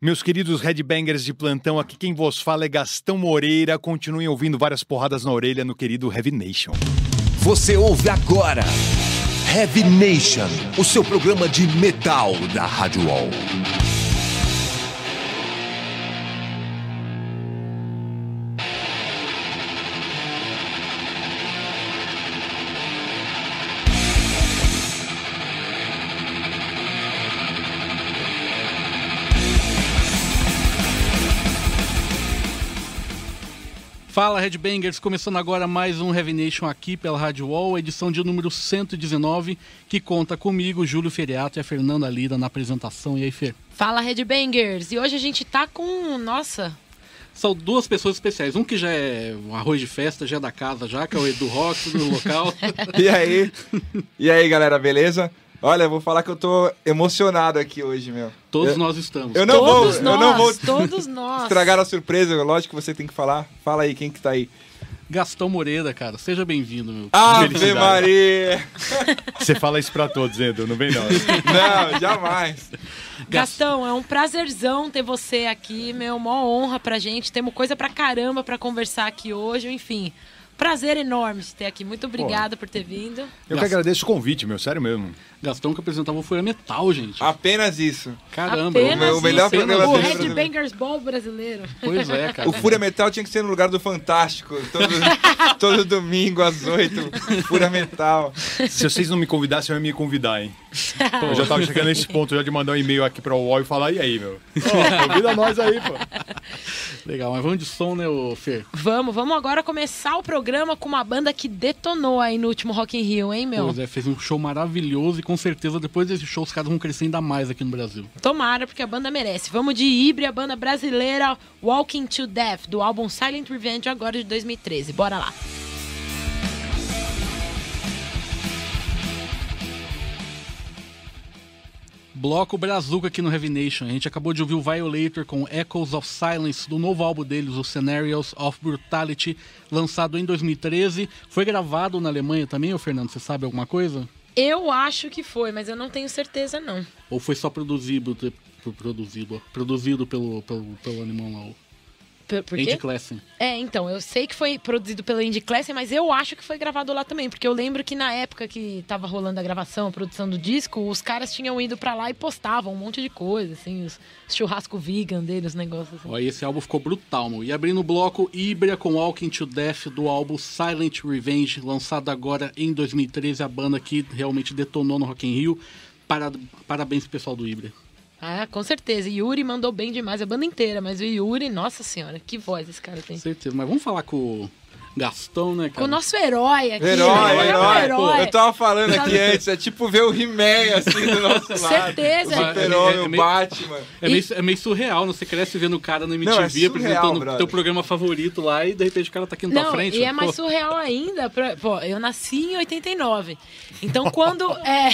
Meus queridos headbangers de plantão, aqui quem vos fala é Gastão Moreira. Continuem ouvindo várias porradas na orelha no querido Heavy Nation. Você ouve agora Heavy Nation, o seu programa de metal da Rádio Wall. Fala Headbangers, começando agora mais um Heavy Nation aqui pela Rádio Wall, edição de número 119, que conta comigo, Júlio Feriato e a Fernanda Lida na apresentação. E aí, Fer? Fala Headbangers, e hoje a gente tá com, nossa... São duas pessoas especiais, um que já é um arroz de festa, já é da casa já, que é o Edu Rock, do local. e aí? E aí, galera, beleza? Olha, vou falar que eu tô emocionado aqui hoje, meu. Todos eu, nós estamos. Eu não todos vou, nós, eu não vou todos nós. estragar a surpresa, lógico que você tem que falar. Fala aí, quem que tá aí? Gastão Moreira, cara, seja bem-vindo, meu. Ave. Maria! Você fala isso pra todos, Edu, não vem não. Não, jamais. Gastão, é um prazerzão ter você aqui, meu, mó honra pra gente. Temos coisa pra caramba pra conversar aqui hoje, enfim. Prazer enorme de ter aqui. Muito obrigada por ter vindo. Eu que agradeço o convite, meu, sério mesmo. Gastão que apresentava o Fúria Metal, gente. Apenas isso. Caramba. Apenas o melhor isso. programa O. Headbangers Ball brasileiro. Pois é, cara. O Fúria Metal tinha que ser no lugar do Fantástico. Todo, todo domingo às oito. Fúria Metal. Se vocês não me convidassem, eu ia me convidar, hein? Eu já tava chegando nesse ponto já de mandar um e-mail aqui pra UOL e falar, e aí, meu? Ó, convida nós aí, pô. Legal, mas vamos de som, né, ô Fer? Vamos, vamos agora começar o programa com uma banda que detonou aí no último Rock in Rio, hein, meu? Pois é, fez um show maravilhoso e com certeza depois desse show os caras vão crescer ainda mais aqui no Brasil. Tomara, porque a banda merece. Vamos de Ibre, a banda brasileira Walking to Death, do álbum Silent Revenge, agora de 2013. Bora lá. Bloco Brazuca aqui no Heavy Nation. A gente acabou de ouvir o Violator com Echoes of Silence, do novo álbum deles, o Scenarios of Brutality, lançado em 2013. Foi gravado na Alemanha também, ô Fernando? Você sabe alguma coisa? Eu acho que foi, mas eu não tenho certeza, não. Ou foi só produzido, produzido, produzido pelo, pelo, pelo alemão lá, Por, Andy? Classen? É, então, eu sei que foi produzido pela Indie Classic, mas eu acho que foi gravado lá também, porque eu lembro que na época que tava rolando a gravação, a produção do disco, os caras tinham ido pra lá e postavam um monte de coisa, assim, os churrasco vegan deles, os negócios assim. Ó, esse álbum ficou brutal, meu. E abrindo o bloco, Ibria com Walking to Death do álbum Silent Revenge, lançado agora em 2013, a banda que realmente detonou no Rock in Rio. Para- Parabéns pro pessoal do Ibria. Ah, com certeza. Yuri mandou bem demais, a banda inteira, mas o Yuri, nossa senhora, que voz esse cara tem. Com certeza. Mas vamos falar com Gastão, né, Com cara? o nosso herói aqui. Herói, né? herói. herói. Eu tava falando aqui antes, é tipo ver o He-Man assim do nosso lado. Certeza. O Super-Homem, É, é o meio- Batman. É meio, é meio surreal, não? Você cresce vendo o cara na MTV Não, é surreal, apresentando brother. teu programa favorito lá e de repente o cara tá aqui na tua Não, frente. e é mais Pô, surreal ainda. pra- pô, eu nasci em 89. Então quando é,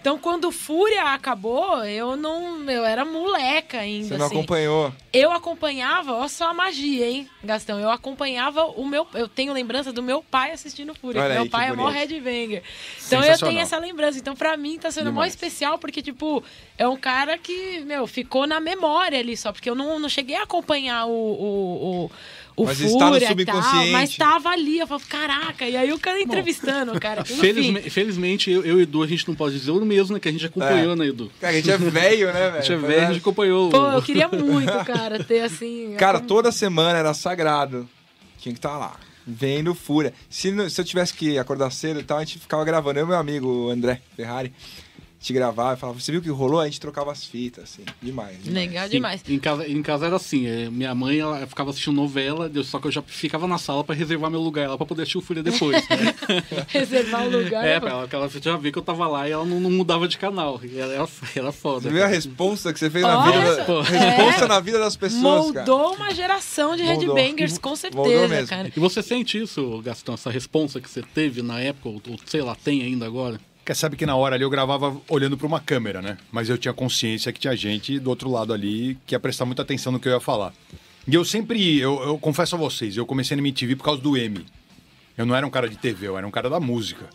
então quando Fúria acabou, eu não, eu era moleca ainda. Você não assim. acompanhou. Eu acompanhava, olha só a magia, hein, Gastão. Eu acompanhava o meu, eu tenho lembrança do meu pai assistindo Fúria. Olha meu aí, pai é mó headbanger. Então eu tenho essa lembrança. Então pra mim tá sendo mó especial porque tipo é um cara que meu ficou na memória ali só porque eu não, não cheguei a acompanhar o o, o o Mas está no Fúria e tal, subconsciente. mas tava ali, eu falo, caraca, e aí o cara entrevistando, o cara. Felizme- felizmente, eu, eu e Edu, a gente não pode dizer o mesmo, né? Que a gente acompanhou, É. né, Edu? Cara, a gente é velho, né, velho? A gente é velho, a gente acompanhou. Pô, eu queria muito, cara, ter assim. Cara, toda semana era sagrado. Tinha que estar lá. Vendo Fúria. Se, se eu tivesse que acordar cedo e tal, a gente ficava gravando. Eu e meu amigo, o André Ferrari, gente gravava e falava, você viu o que rolou? A gente trocava as fitas, assim. Demais. demais. Legal Sim, demais. Em casa, em casa era assim, é, minha mãe ela ficava assistindo novela, só que eu já ficava na sala pra reservar meu lugar lá pra poder assistir o Fúria depois. Reservar o lugar. é, né, pra ela, porque ela já via que eu tava lá e ela não, não mudava de canal. E ela era, era foda. Você viu a cara. responsa que você fez na vida da... Pô. Responsa É. na vida das pessoas, cara. Moldou uma geração de Moldou. headbangers, com Moldou certeza, mesmo. cara. E você sente isso, Gastão, essa responsa que você teve na época, ou, ou sei lá, tem ainda agora? Quer sabe que na hora ali eu gravava olhando pra uma câmera, né? Mas eu tinha consciência que tinha gente do outro lado ali que ia prestar muita atenção no que eu ia falar. E eu sempre, eu, eu confesso a vocês, eu comecei na MTV por causa do M. Eu não era um cara de TV, eu era um cara da música.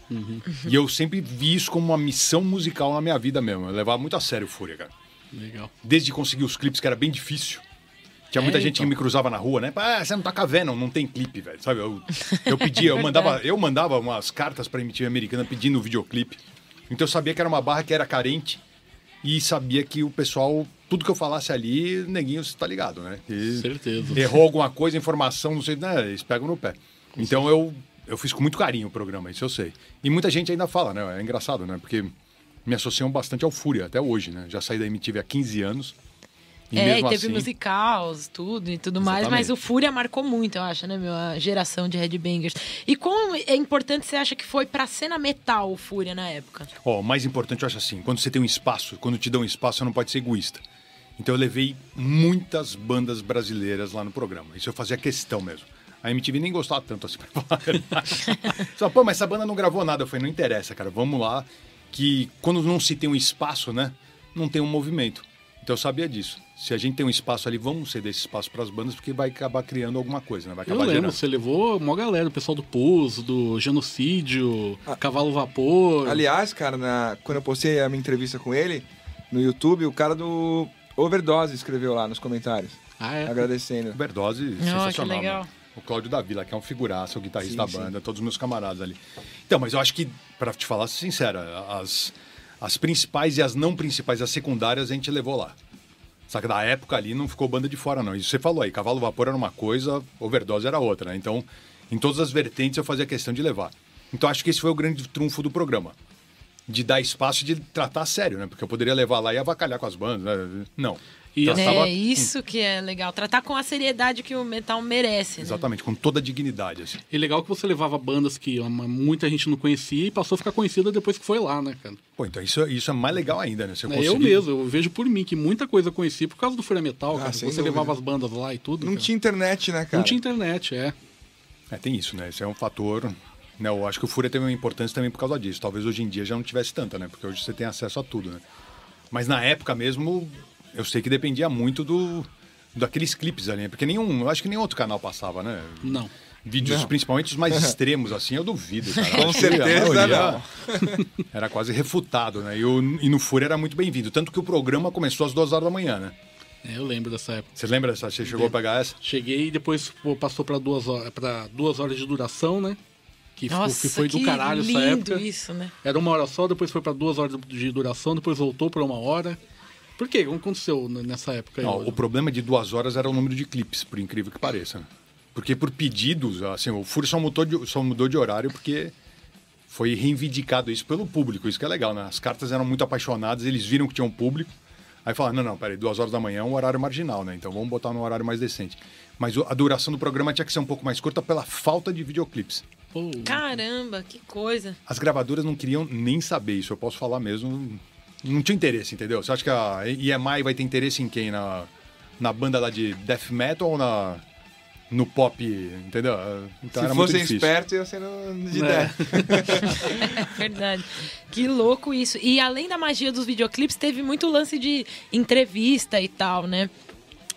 E eu sempre vi isso como uma missão musical na minha vida mesmo. Eu levava muito a sério o Fúria, cara. Legal. Desde conseguir os clipes, que era bem difícil. Tinha muita É, gente então. que me cruzava na rua, né? Ah, você não tá Venom, não tem clipe, velho. Sabe? Eu, eu pedia, eu mandava, eu mandava umas cartas pra MTV americana pedindo o videoclipe. Então eu sabia que era uma barra que era carente e sabia que o pessoal, tudo que eu falasse ali, neguinho, você tá ligado, né? E Certeza. errou alguma coisa, informação, não sei, né? Eles pegam no pé. Então eu, eu fiz com muito carinho o programa, isso eu sei. E muita gente ainda fala, né? É engraçado, né? Porque me associam bastante ao Fúria até hoje, né? Já saí da MTV há 15 anos. E é, e teve assim, musicals, tudo e tudo mais, Exatamente. mas o Fúria marcou muito, eu acho, né, meu? A geração de headbangers. E como é importante você acha que foi pra cena metal o Fúria na época? Ó, o mais importante eu acho assim, quando você tem um espaço, quando te dão um espaço, você não pode ser egoísta. Então eu levei muitas bandas brasileiras lá no programa. Isso eu fazia questão mesmo. A MTV nem gostava tanto assim, pra falar a verdade. Só, pô, mas essa banda não gravou nada. Eu falei, não interessa, cara, vamos lá. Que quando não se tem um espaço, né, não tem um movimento. Então eu sabia disso. Se a gente tem um espaço ali, vamos ceder esse espaço para as bandas, porque vai acabar criando alguma coisa, né? Vai Eu acabar lembro, gerando. você levou uma galera, o pessoal do Pus, do Genocídio, Cavalo Vapor. Aliás, cara, na- quando eu postei a minha entrevista com ele no YouTube, o cara do Overdose escreveu lá nos comentários, Ah, é? agradecendo. Overdose, que sensacional. legal. né? O Cláudio da Vila, que é um figuraça, o guitarrista Sim, da sim. banda, todos os meus camaradas ali. Então, mas eu acho que, pra te falar sincera, as, as principais e as não principais, as secundárias, a gente levou lá. Só que da época ali não ficou banda de fora, não. Isso você falou aí, Cavalo Vapor era uma coisa, Overdose era outra, né? Então, em todas as vertentes eu fazia questão de levar. Então, acho que esse foi o grande trunfo do programa. De dar espaço e de tratar sério, né? Porque eu poderia levar lá e avacalhar com as bandas, né? Não. E Tratava- É isso que é legal, tratar com a seriedade que o metal merece, né? Exatamente, com toda a dignidade, assim. E legal que você levava bandas que muita gente não conhecia e passou a ficar conhecida depois que foi lá, né, cara? Pô, então isso, isso é mais legal ainda, né? Você É, conseguir- Eu mesmo, eu vejo por mim que muita coisa eu conheci por causa do Fúria Metal, Ah, cara. Você dúvida. levava as bandas lá e tudo. Não cara. tinha internet, né, cara? Não tinha internet, é. É, tem isso, né? Esse é um fator. Né? Eu acho que o Fúria teve uma importância também por causa disso. Talvez hoje em dia já não tivesse tanta, né? Porque hoje você tem acesso a tudo, né? Mas na época mesmo, eu sei que dependia muito do daqueles clipes ali, né? porque nenhum, eu acho que nenhum outro canal passava, né? Não. Vídeos, Não. principalmente os mais extremos, assim, eu duvido. Cara. Com certeza maioria Era quase refutado, né? E, o, e no Fúria era muito bem-vindo. Tanto que o programa começou às duas horas da manhã, né? É, eu lembro dessa época. Você lembra dessa? Você chegou a pegar essa? Cheguei e depois pô, passou pra duas, horas, duas horas de duração, né? Que, ficou- Nossa, que foi do que caralho lindo essa época. isso, né? Era uma hora só, depois foi pra duas horas de duração, depois voltou pra uma hora. Por quê? O que aconteceu nessa época? aí, Não, Roger? o problema de duas horas era o número de clipes, por incrível que pareça. né? Porque por pedidos, assim, o Fúria só mudou de, só mudou de horário porque foi reivindicado isso pelo público. Isso que é legal, né? As cartas eram muito apaixonadas, eles viram que tinha um público. Aí falaram, não, não, peraí, duas horas da manhã é um horário marginal, né? Então vamos botar num horário mais decente. Mas a duração do programa tinha que ser um pouco mais curta pela falta de videoclipes. Pô, Caramba, que coisa. As gravadoras não queriam nem saber isso, eu posso falar mesmo. Não tinha interesse, entendeu? Você acha que a EMI vai ter interesse em quem? Na, na banda lá de death metal ou na, no pop, entendeu? Então Se era muito fossem difícil. espertos, ia ser no- de É. ideia. É verdade. Que louco isso. E além da magia dos videoclipes, teve muito lance de entrevista e tal, né?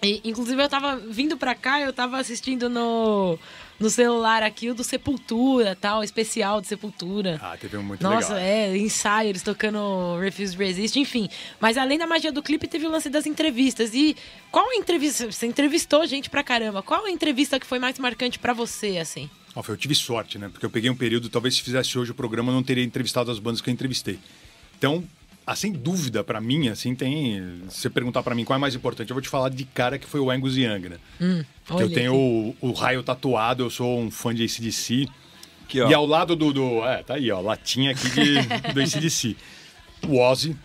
E, inclusive, eu tava vindo pra cá, eu tava assistindo no, no celular aqui o do Sepultura, tal, especial de Sepultura. Ah, teve um muito Nossa, legal. é, ensaio, eles tocando Refuse Resist, enfim. Mas além da magia do clipe, teve o lance das entrevistas. E qual entrevista? Você entrevistou gente pra caramba. Qual a entrevista que foi mais marcante pra você, assim? Foi, eu tive sorte, né? Porque eu peguei um período, talvez se fizesse hoje o programa, eu não teria entrevistado as bandas que eu entrevistei. Então, ah, sem dúvida, pra mim, assim, tem. Se você perguntar pra mim qual é mais importante, eu vou te falar de cara que foi o Angus Young, né? Porque eu tenho o, o raio tatuado, eu sou um fã de ACDC. Aqui, ó. E ao lado do, do. É, tá aí, ó, latinha aqui de, do ACDC. O Ozzy,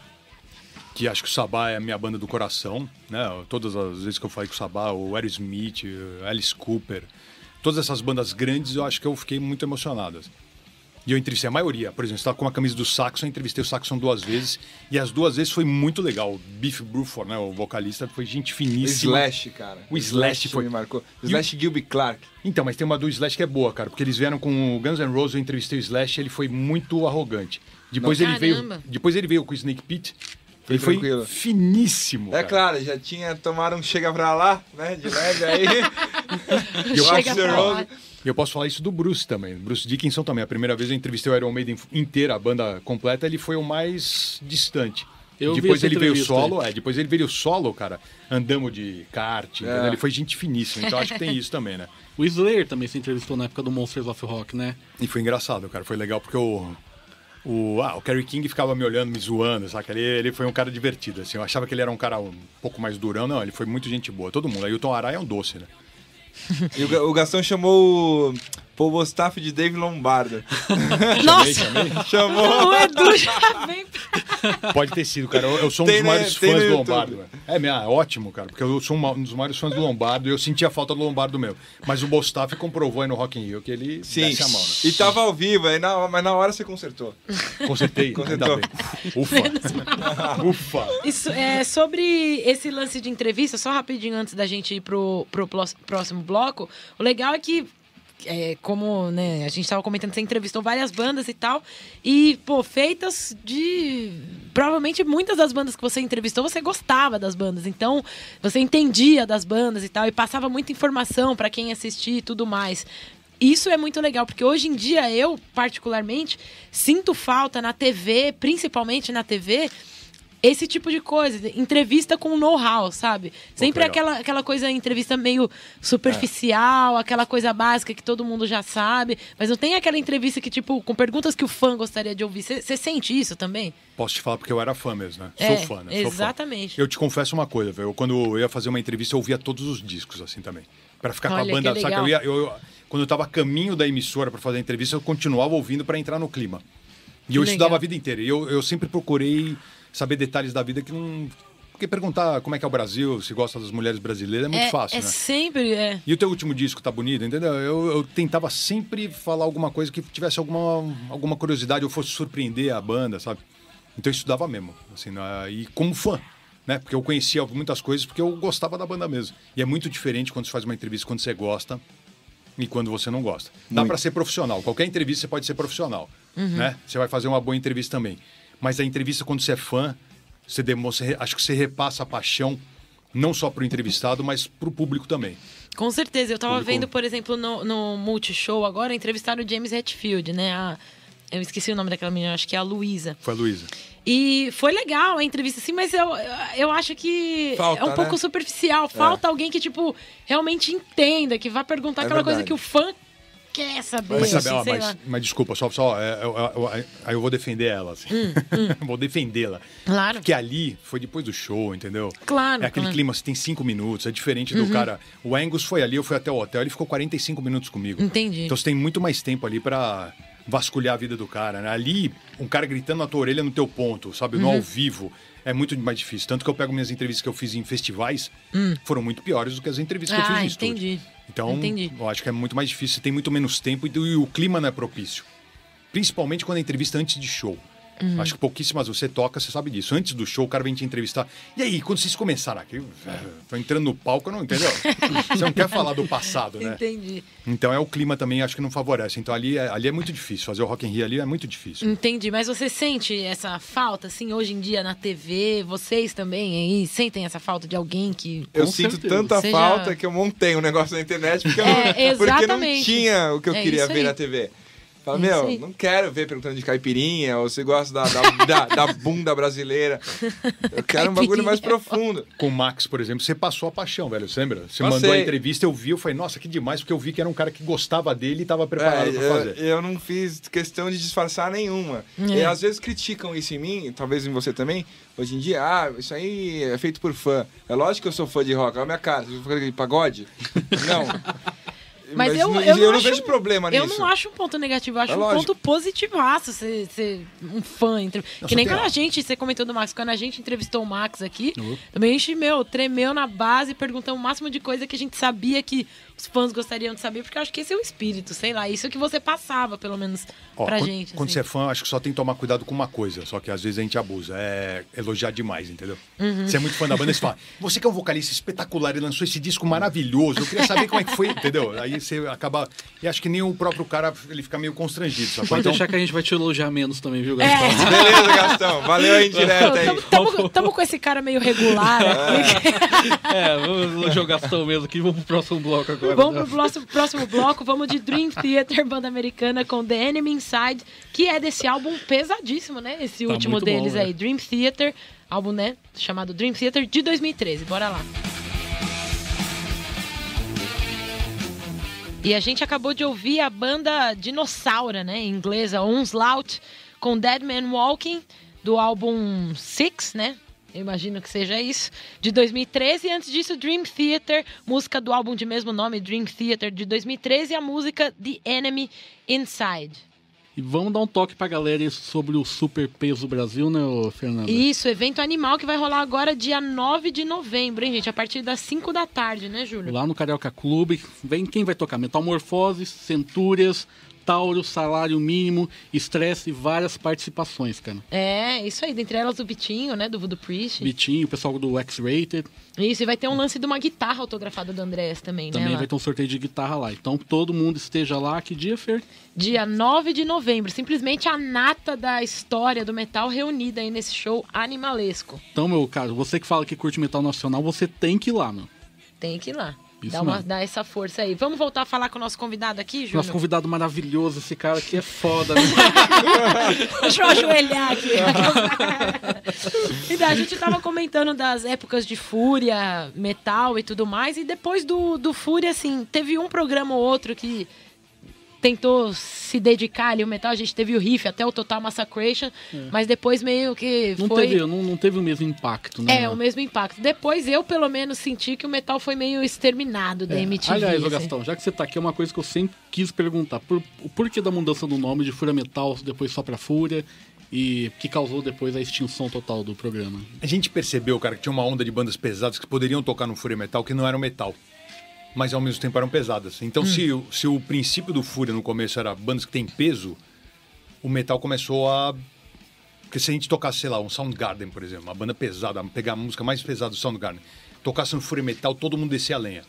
que acho que o Sabá é a minha banda do coração, né? Todas as vezes que eu falei com o Sabá, o Aerosmith, o Alice Cooper, todas essas bandas grandes, eu acho que eu fiquei muito emocionado. assim. E eu entrevistei a maioria. Por exemplo, você estava com uma camisa do Saxon, eu entrevistei o Saxon duas vezes. E as duas vezes foi muito legal. O Biff Bruford, né, o vocalista, foi gente O finíssima. Slash, cara. O Slash foi- me marcou. E o- Slash Gilby Clark. Então, mas tem uma do Slash que é boa, cara, porque eles vieram com o Guns N' Roses, eu entrevistei o Slash, ele foi muito arrogante. Depois Não. ele veio, depois ele veio com o Snake Pit. Foi Ele foi tranquilo. finíssimo. É cara. claro, já tinha tomado um chega pra lá, né? De leve aí. Eu Chega pra lá. E eu posso falar isso do Bruce também. Bruce Dickinson também. A primeira vez eu entrevistei o Iron Maiden inteira, a banda completa, ele foi o mais distante. Eu vi depois ele veio solo, é, depois ele veio solo, cara, andamos de kart, entendeu? É. ele foi gente finíssima, então acho que tem isso também, né? O Slayer também se entrevistou na época do Monsters of Rock, né? E foi engraçado, cara, foi legal porque o o, ah, o Kerry King ficava me olhando, me zoando, saca? Ele, ele foi um cara divertido, assim. Eu achava que ele era um cara um pouco mais durão. Não, ele foi muito gente boa. Todo mundo. Aí o Tom Araya é um doce, né? E o, o Gastão chamou Paul Bostaff de Dave Lombardo. Nossa! chamou. o Edu já vem. Pode ter sido, cara. Eu, eu sou um Tem dos no- maiores tem fãs do. Lombardo. velho. É, minha, ótimo, cara. Porque eu sou um dos maiores fãs do Lombardo e eu senti a falta do Lombardo meu. Mas o Bostaff comprovou aí no Rock in Rio que ele Sim. desce a mão, né? E tava ao vivo, aí na, mas na hora você consertou. Consertei. Consertou. ainda bem. Ufa. Ufa. Isso, é, sobre esse lance de entrevista, só rapidinho antes da gente ir pro, pro próximo bloco, o legal é que, é, como né, a gente estava comentando, você entrevistou várias bandas e tal, e, pô, feitas de. Provavelmente muitas das bandas que você entrevistou, você gostava das bandas, então você entendia das bandas e tal, e passava muita informação para quem assistir e tudo mais. Isso é muito legal, porque hoje em dia eu, particularmente, sinto falta na TV, principalmente na TV, esse tipo de coisa, entrevista com know-how, sabe? Sempre legal. aquela, aquela coisa, entrevista meio superficial, aquela coisa básica que todo mundo já sabe, mas não tem aquela entrevista que, tipo, com perguntas que o fã gostaria de ouvir. Você sente isso também? Posso te falar porque eu era fã mesmo, né? É, Sou fã, né? Sou fã. exatamente. Eu te confesso uma coisa, velho. Quando eu ia fazer uma entrevista, eu ouvia todos os discos, assim, também. Pra ficar Olha, com a banda, legal. Eu ia, eu, eu- quando eu tava a caminho da emissora pra fazer a entrevista, eu continuava ouvindo pra entrar no clima. E eu Que estudava legal. a vida inteira. E eu, eu sempre procurei saber detalhes da vida que não... Porque perguntar como é que é o Brasil, se gosta das mulheres brasileiras, é muito é, fácil, é né? sempre. É. E o teu último disco tá bonito, entendeu? Eu, eu tentava sempre falar alguma coisa que tivesse alguma, alguma curiosidade ou fosse surpreender a banda, sabe? Então eu estudava mesmo, assim, na- e como fã, né? Porque eu conhecia muitas coisas porque eu gostava da banda mesmo. E é muito diferente quando você faz uma entrevista quando você gosta e quando você não gosta. Dá pra ser profissional. Qualquer entrevista você pode ser profissional, né? Você vai fazer uma boa entrevista também. Mas a entrevista quando você é fã, você demonstra, acho que você repassa a paixão não só pro entrevistado, mas pro público também. Com certeza. Eu tava Público- vendo, por exemplo, no, no Multishow agora, entrevistaram o James Hetfield, né? A- eu esqueci o nome daquela menina, acho que é a Luísa. Foi a Luísa. E foi legal a entrevista, assim, mas eu, eu acho que Falta, é um pouco né? superficial. Falta alguém que, tipo, realmente entenda, que vá perguntar É aquela coisa verdade. que o fã quer saber. Mas, sabe, ó, mas, mas desculpa, só, só é, eu- eu- eu- aí eu vou defender ela, assim. vou defendê-la. Claro. Porque ali foi depois do show, entendeu? Claro, É aquele claro. clima, você tem cinco minutos, é diferente do cara. O Angus foi ali, eu fui até o hotel, ele ficou 45 minutos comigo. Entendi. Então você tem muito mais tempo ali pra vasculhar a vida do cara, né? Ali, um cara gritando na tua orelha no teu ponto, sabe? No ao vivo. É muito mais difícil. Tanto que eu pego minhas entrevistas que eu fiz em festivais, foram muito piores do que as entrevistas que eu fiz Ah, estúdio. entendi. Então, Entendi. eu acho que é muito mais difícil, você tem muito menos tempo e, e o clima não é propício. Principalmente quando é entrevista antes de show. Uhum. Acho que pouquíssimas você toca, você sabe disso. Antes do show, o cara vem te entrevistar. E aí, quando vocês começaram aqui, eh, tô entrando no palco, não entendeu? você não quer falar do passado, né? Entendi. Então é o clima também, acho que não favorece. Então ali é, ali é muito difícil. Fazer o Rock in Rio ali é muito difícil. Entendi, mas você sente essa falta, assim, hoje em dia na TV? Vocês também aí sentem essa falta de alguém que. Eu Com sinto certeza. tanta Seja- falta que eu montei um negócio na internet porque, eu É, não, porque não tinha o que eu É queria ver aí. na TV. Fala, É meu, não quero ver perguntando de caipirinha, ou se gosta da, da, da, da bunda brasileira. Eu quero um bagulho mais profundo. Com o Max, por exemplo, você passou a paixão, velho. Você lembra? Você Passei. mandou a entrevista, eu vi, eu falei, nossa, que demais, porque eu vi que era um cara que gostava dele e estava preparado É, pra eu, fazer. eu não fiz questão de disfarçar nenhuma. É. E às vezes criticam isso em mim, talvez em você também. Hoje em dia, ah, isso aí é feito por fã. É lógico que eu sou fã de rock, olha a minha cara. Você de pagode? Não. Mas, eu, não- eu, não, acho, vejo problema Eu nisso. não acho um ponto negativo, eu acho É um lógico. ponto positivaço ser, ser um fã. Entre... Não, que nem quando a gente, você comentou do Max, quando a gente entrevistou o Max aqui, Uhum. também a gente, meu, tremeu na base, perguntamos o máximo de coisa que a gente sabia que os fãs gostariam de saber, porque eu acho que esse é o espírito, sei lá, isso é que você passava, pelo menos, Ó, pra quando, gente. Quando assim. você é fã, acho que só tem que tomar cuidado com uma coisa, só que às vezes a gente abusa. É elogiar demais, entendeu? Uhum. Você é muito fã da banda, você fala, você que é um vocalista espetacular e lançou esse disco maravilhoso, eu queria saber como é que foi, entendeu? Aí você acaba. E acho que nem o próprio cara ele fica meio constrangido. Sabe? Pode Então, deixar que a gente vai te elogiar menos também, viu, É. Gastão? Beleza, Gastão. Valeu a indireta aí. Tamo, tamo com esse cara meio regular aqui. É, vamos elogiar o Gastão mesmo aqui. Vamos pro próximo bloco agora. Vamos pro próximo, próximo bloco, vamos de Dream Theater, banda americana, com The Enemy Inside, que é desse álbum pesadíssimo, né? Esse Tá último muito bom, deles né? aí, Dream Theater, álbum, né? Chamado Dream Theater de 2013. Bora lá. E a gente acabou de ouvir a banda Dinossauro, né? Em inglês, a Onslaught, com Dead Man Walking, do álbum Six, né? Eu imagino que seja isso, de 2013. E antes disso, Dream Theater, música do álbum de mesmo nome, Dream Theater, de 2013. E a música The Enemy Inside. E vamos dar um toque pra galera sobre o Super Peso Brasil, né, Fernando? Isso, evento animal que vai rolar agora dia 9 de novembro, hein, gente? A partir das 5 da tarde, né, Júlio? Lá no Carioca Clube, vem quem vai tocar? Metamorfose, Centúrias, Tauro, Salário Mínimo, Estresse e várias participações, cara. É, isso aí. Dentre elas o Vitinho, né, do Voodoo Priest. Vitinho, o pessoal do X-Rated, Isso, e vai ter um lance de uma guitarra autografada do Andrés também, né? também vai ter um sorteio de guitarra lá. Então todo mundo esteja lá. Que dia, Fer? Dia 9 de novembro. Simplesmente a nata da história do metal reunida aí nesse show animalesco. Então, meu caro, você que fala que curte metal nacional, você tem que ir lá, meu. Tem que ir lá. Isso Dá, uma, mesmo. dá essa força aí. Vamos voltar a falar com o nosso convidado aqui, Júlio? Nosso convidado maravilhoso, esse cara aqui é foda, né? Deixa eu ajoelhar aqui. então, a gente tava comentando das épocas de Fúria, metal e tudo mais. E depois do, do Fúria, assim, teve um programa ou outro que tentou se dedicar ali ao metal. A gente teve o riff até o Total Massacration. Mas depois meio que É. Não foi... teve, não, não teve o mesmo impacto, né? É, o mesmo impacto. Depois eu, pelo menos, senti que o metal foi meio exterminado da É. MTV. Aliás, ô assim. Gastão, já que você tá aqui, é uma coisa que eu sempre quis perguntar. Por, o porquê da mudança do nome de Fúria Metal, depois só pra Fúria, e que causou depois a extinção total do programa? A gente percebeu, cara, que tinha uma onda de bandas pesadas que poderiam tocar no Fúria Metal que não eram metal. Mas ao mesmo tempo eram pesadas. Então, se, o- se o princípio do Fúria no começo era bandas que têm peso, o metal começou a. Porque se a gente tocasse, sei lá, um Soundgarden, por exemplo, uma banda pesada, pegar a música mais pesada do Soundgarden, tocasse no Fúria Metal, todo mundo descia a lenha.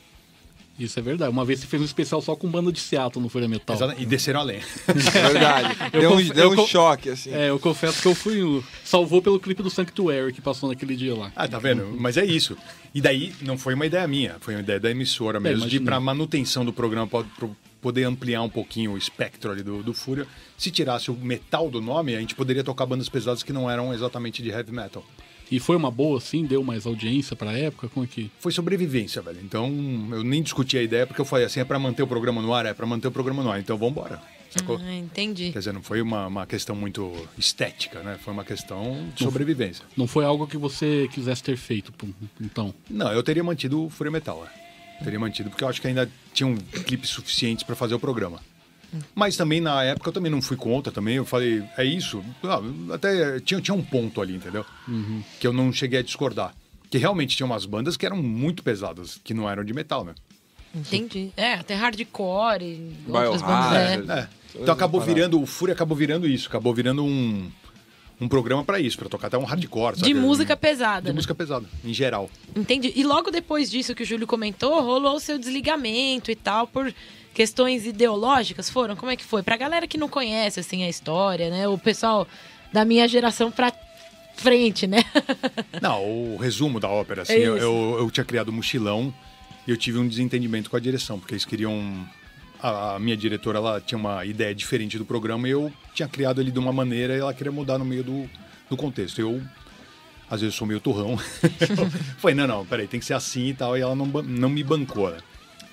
Isso é verdade. Uma vez você fez um especial só com banda de Seattle no Fúria Metal. E desceram a lenha. É verdade. Eu Deu um, deu eu um choque, assim. É, eu confesso que eu fui. o- Salvou pelo clipe do Sanctuary que passou naquele dia lá. Ah, tá vendo? Mas é isso. E daí não foi uma ideia minha, foi uma ideia da emissora mesmo, de imaginei. para manutenção do programa, pra, pra poder ampliar um pouquinho o espectro ali do, do Fúria. Se tirasse o metal do nome, a gente poderia tocar bandas pesadas que não eram exatamente de heavy metal. E foi uma boa, assim? Deu mais audiência pra época? Como é que. Foi sobrevivência, velho. Então eu nem discuti a ideia porque eu falei assim: é para manter o programa no ar? É para manter o programa no ar, então vamos embora. Sacou? Ah, entendi. Quer dizer, não foi uma, uma questão muito estética, né? Foi uma questão de sobrevivência. Não foi algo que você quisesse ter feito, então. Não, eu teria mantido o Fúria Metal, é. Teria mantido, porque eu acho que ainda tinham clipes suficientes para fazer o programa. Mas também na época eu também não fui contra também. Eu falei, é isso. Ah, até tinha, tinha um ponto ali, entendeu? Que eu não cheguei a discordar. Que realmente tinha umas bandas que eram muito pesadas, que não eram de metal, né? Entendi. É, até hardcore e outras bandas. É. É. Então acabou virando, o Fúria acabou virando isso, acabou virando um, um programa para isso, para tocar até um hardcore, sabe? De música pesada. De né? música pesada, em geral. Entendi. E logo depois disso que o Júlio comentou, rolou o seu desligamento e tal por questões ideológicas, foram? Como é que foi? Pra galera que não conhece, assim, a história, né? O pessoal da minha geração pra frente, né? Não, o resumo da ópera, assim, É eu, eu, eu tinha criado um mochilão e eu tive um desentendimento com a direção, porque eles queriam. A, a minha diretora ela tinha uma ideia diferente do programa e eu tinha criado ele de uma maneira e ela queria mudar no meio do, do contexto. Eu, às vezes, sou meio turrão. Eu Falei, não, não, peraí, tem que ser assim e tal, e ela não, não me bancou, né?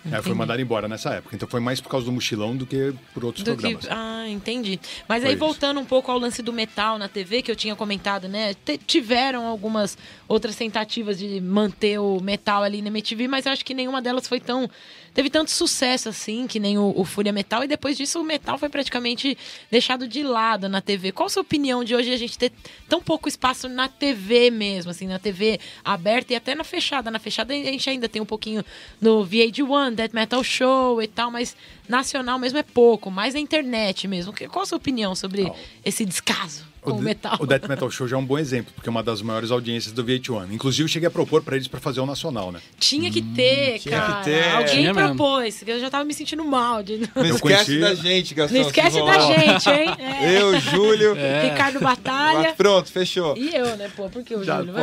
Eu fui mandado embora nessa época. Então foi mais por causa do mochilão do que por outros Do que... programas. Ah, entendi. Mas Foi aí, isso. voltando um pouco ao lance do metal na TV, que eu tinha comentado, né? tiveram algumas outras tentativas de manter o metal ali na MTV, mas eu acho que nenhuma delas foi tão. Teve tanto sucesso assim, que nem o, o Fúria Metal, e depois disso o metal foi praticamente deixado de lado na TV. Qual a sua opinião de hoje a gente ter tão pouco espaço na TV mesmo, assim, na TV aberta e até na fechada? Na fechada a gente ainda tem um pouquinho no VH1, Death Metal Show e tal, mas nacional mesmo é pouco, mais na internet mesmo. Que- Qual a sua opinião sobre esse descaso o, de- metal? o Death Metal Show já é um bom exemplo, porque é uma das maiores audiências do VH1. Inclusive, eu cheguei a propor pra eles pra fazer o nacional, né? Tinha que ter, tinha cara. que ter. Alguém Tinha mesmo. propôs, que eu já tava me sentindo mal. De... Não Eu esquece conheci- da gente, Gastão. Não esquece da gente, hein? É. Eu, Júlio. Ricardo Batalha. Pronto, fechou. E eu, né, pô? Por que o Júlio? pô.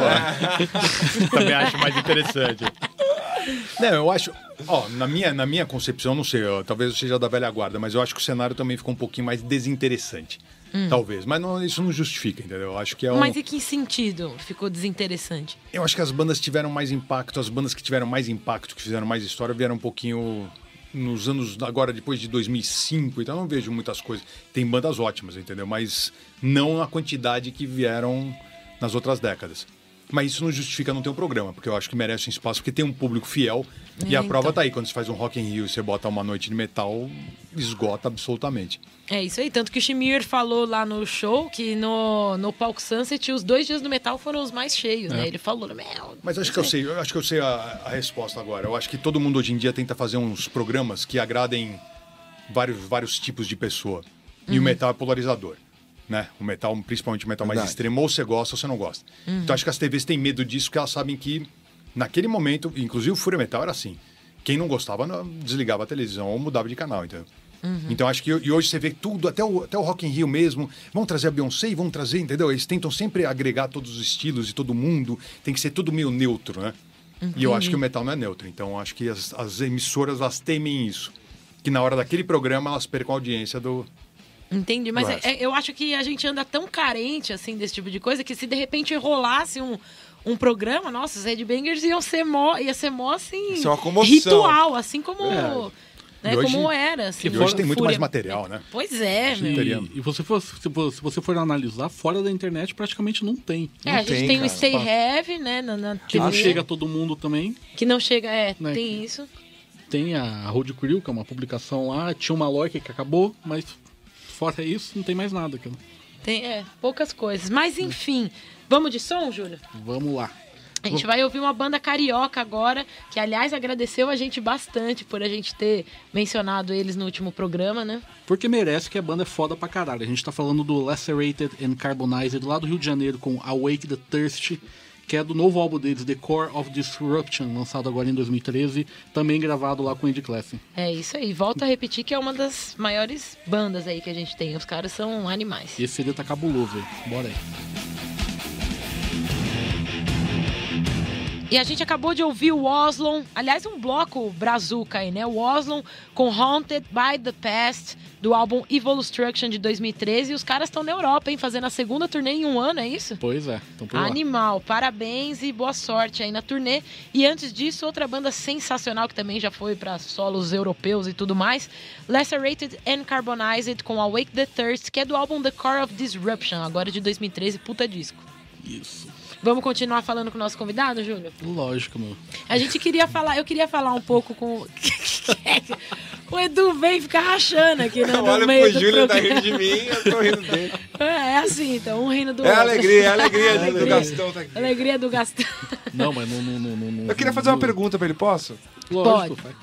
Também acho mais interessante. Não, eu acho. Ó, na minha, na minha concepção, não sei, ó, talvez eu seja da velha guarda, mas eu acho que o cenário também ficou um pouquinho mais desinteressante. Talvez. Mas não- isso não justifica, entendeu? Eu acho que é um. Mas em que sentido ficou desinteressante? Eu acho que as bandas tiveram mais impacto, as bandas que tiveram mais impacto, que fizeram mais história, vieram um pouquinho nos anos agora depois de 2005, então eu não vejo muitas coisas. Tem bandas ótimas, entendeu? Mas não a quantidade que vieram nas outras décadas. Mas isso não justifica não ter um programa, porque eu acho que merece um espaço, porque tem um público fiel. e É, a prova tá aí, quando você faz um Rock in Rio e você bota uma noite de metal, esgota absolutamente. É isso aí, tanto que o Shimir falou lá no show que no, no Palco Sunset os dois dias do metal foram os mais cheios, né? Ele falou, meu. Mas acho que eu sei, eu acho que eu sei a, a resposta agora. Eu acho que todo mundo hoje em dia tenta fazer uns programas que agradem vários, vários tipos de pessoa. E o metal é polarizador. Né? O metal, principalmente o metal mais Verdade. extremo, ou você gosta ou você não gosta. Então acho que as TVs têm medo disso, porque elas sabem que naquele momento, inclusive o Fúria Metal era assim. Quem não gostava não- desligava a televisão ou mudava de canal, entendeu? Então acho que e hoje você vê tudo, até o, até o Rock in Rio mesmo, vão trazer a Beyoncé e vão trazer, entendeu? Eles tentam sempre agregar todos os estilos e todo mundo, tem que ser tudo meio neutro, né? E eu acho que o metal não é neutro, então acho que as, as emissoras elas temem isso. Que na hora daquele programa elas percam a audiência do. Entendi, mas é- é- eu acho que a gente anda tão carente, assim, desse tipo de coisa, que se de repente rolasse um, um programa, nossa, os headbangers iam ser mó, ia ser mó, assim, Isso é uma comoção. ritual, assim como, É. né, E hoje- como era, assim. E hoje tem muito Fúria- mais material, né? Pois é. Teria- E, e você for, se, vo- se você for analisar, fora da internet praticamente não tem. É, a gente tem, tem, o cara. Stay Heavy, né, na, na Que não TV, chega a todo mundo também. que não chega, é, Né, tem isso. Tem a Road Crew, que é uma publicação lá. Tinha uma Loic que acabou, mas fora isso, não tem mais nada. Cara. Tem, é, poucas coisas. Mas enfim, vamos de som, Júlio? Vamos lá. A gente vai ouvir uma banda carioca agora, que aliás agradeceu a gente bastante por a gente ter mencionado eles no último programa, né? Porque merece que a banda é foda pra caralho. A gente tá falando do Lacerated and Carbonized lá do Rio de Janeiro com Awake the Thirst, que é do novo álbum deles, The Core of Disruption, lançado agora em 2013, também gravado lá com o Ed Classen. É isso aí. Volto a repetir que é uma das maiores bandas aí que a gente tem. Os caras são animais. Esse CD tá cabuloso. Bora aí. E a gente acabou de ouvir o Oslon, aliás, um bloco brazuca aí, né? O Oslon com Haunted by the Past, do álbum Evolustruction de 2013. E os caras estão na Europa, hein? Fazendo a segunda turnê em um ano, é isso? Pois é, então por lá. Animal, parabéns e boa sorte aí na turnê. E antes disso, outra banda sensacional que também já foi para solos europeus e tudo mais, Lacerated and Carbonized com Awake the Thirst, que é do álbum The Core of Disruption, agora de 2013, puta disco. Isso. Vamos continuar falando com o nosso convidado, Júlio? Lógico, meu. A gente queria falar, eu queria falar um pouco com o Edu vem ficar rachando aqui no, no olho meio pro do Júlio, tá programa. rindo de mim, eu tô rindo dele. É, é assim, então, um rindo do É outro. alegria, é alegria do Alegria. Gastão tá aqui. Alegria do Gastão. Não, mas não. não, não, não, não Eu queria fazer uma não- pergunta pra ele, posso? Lógico, Pode.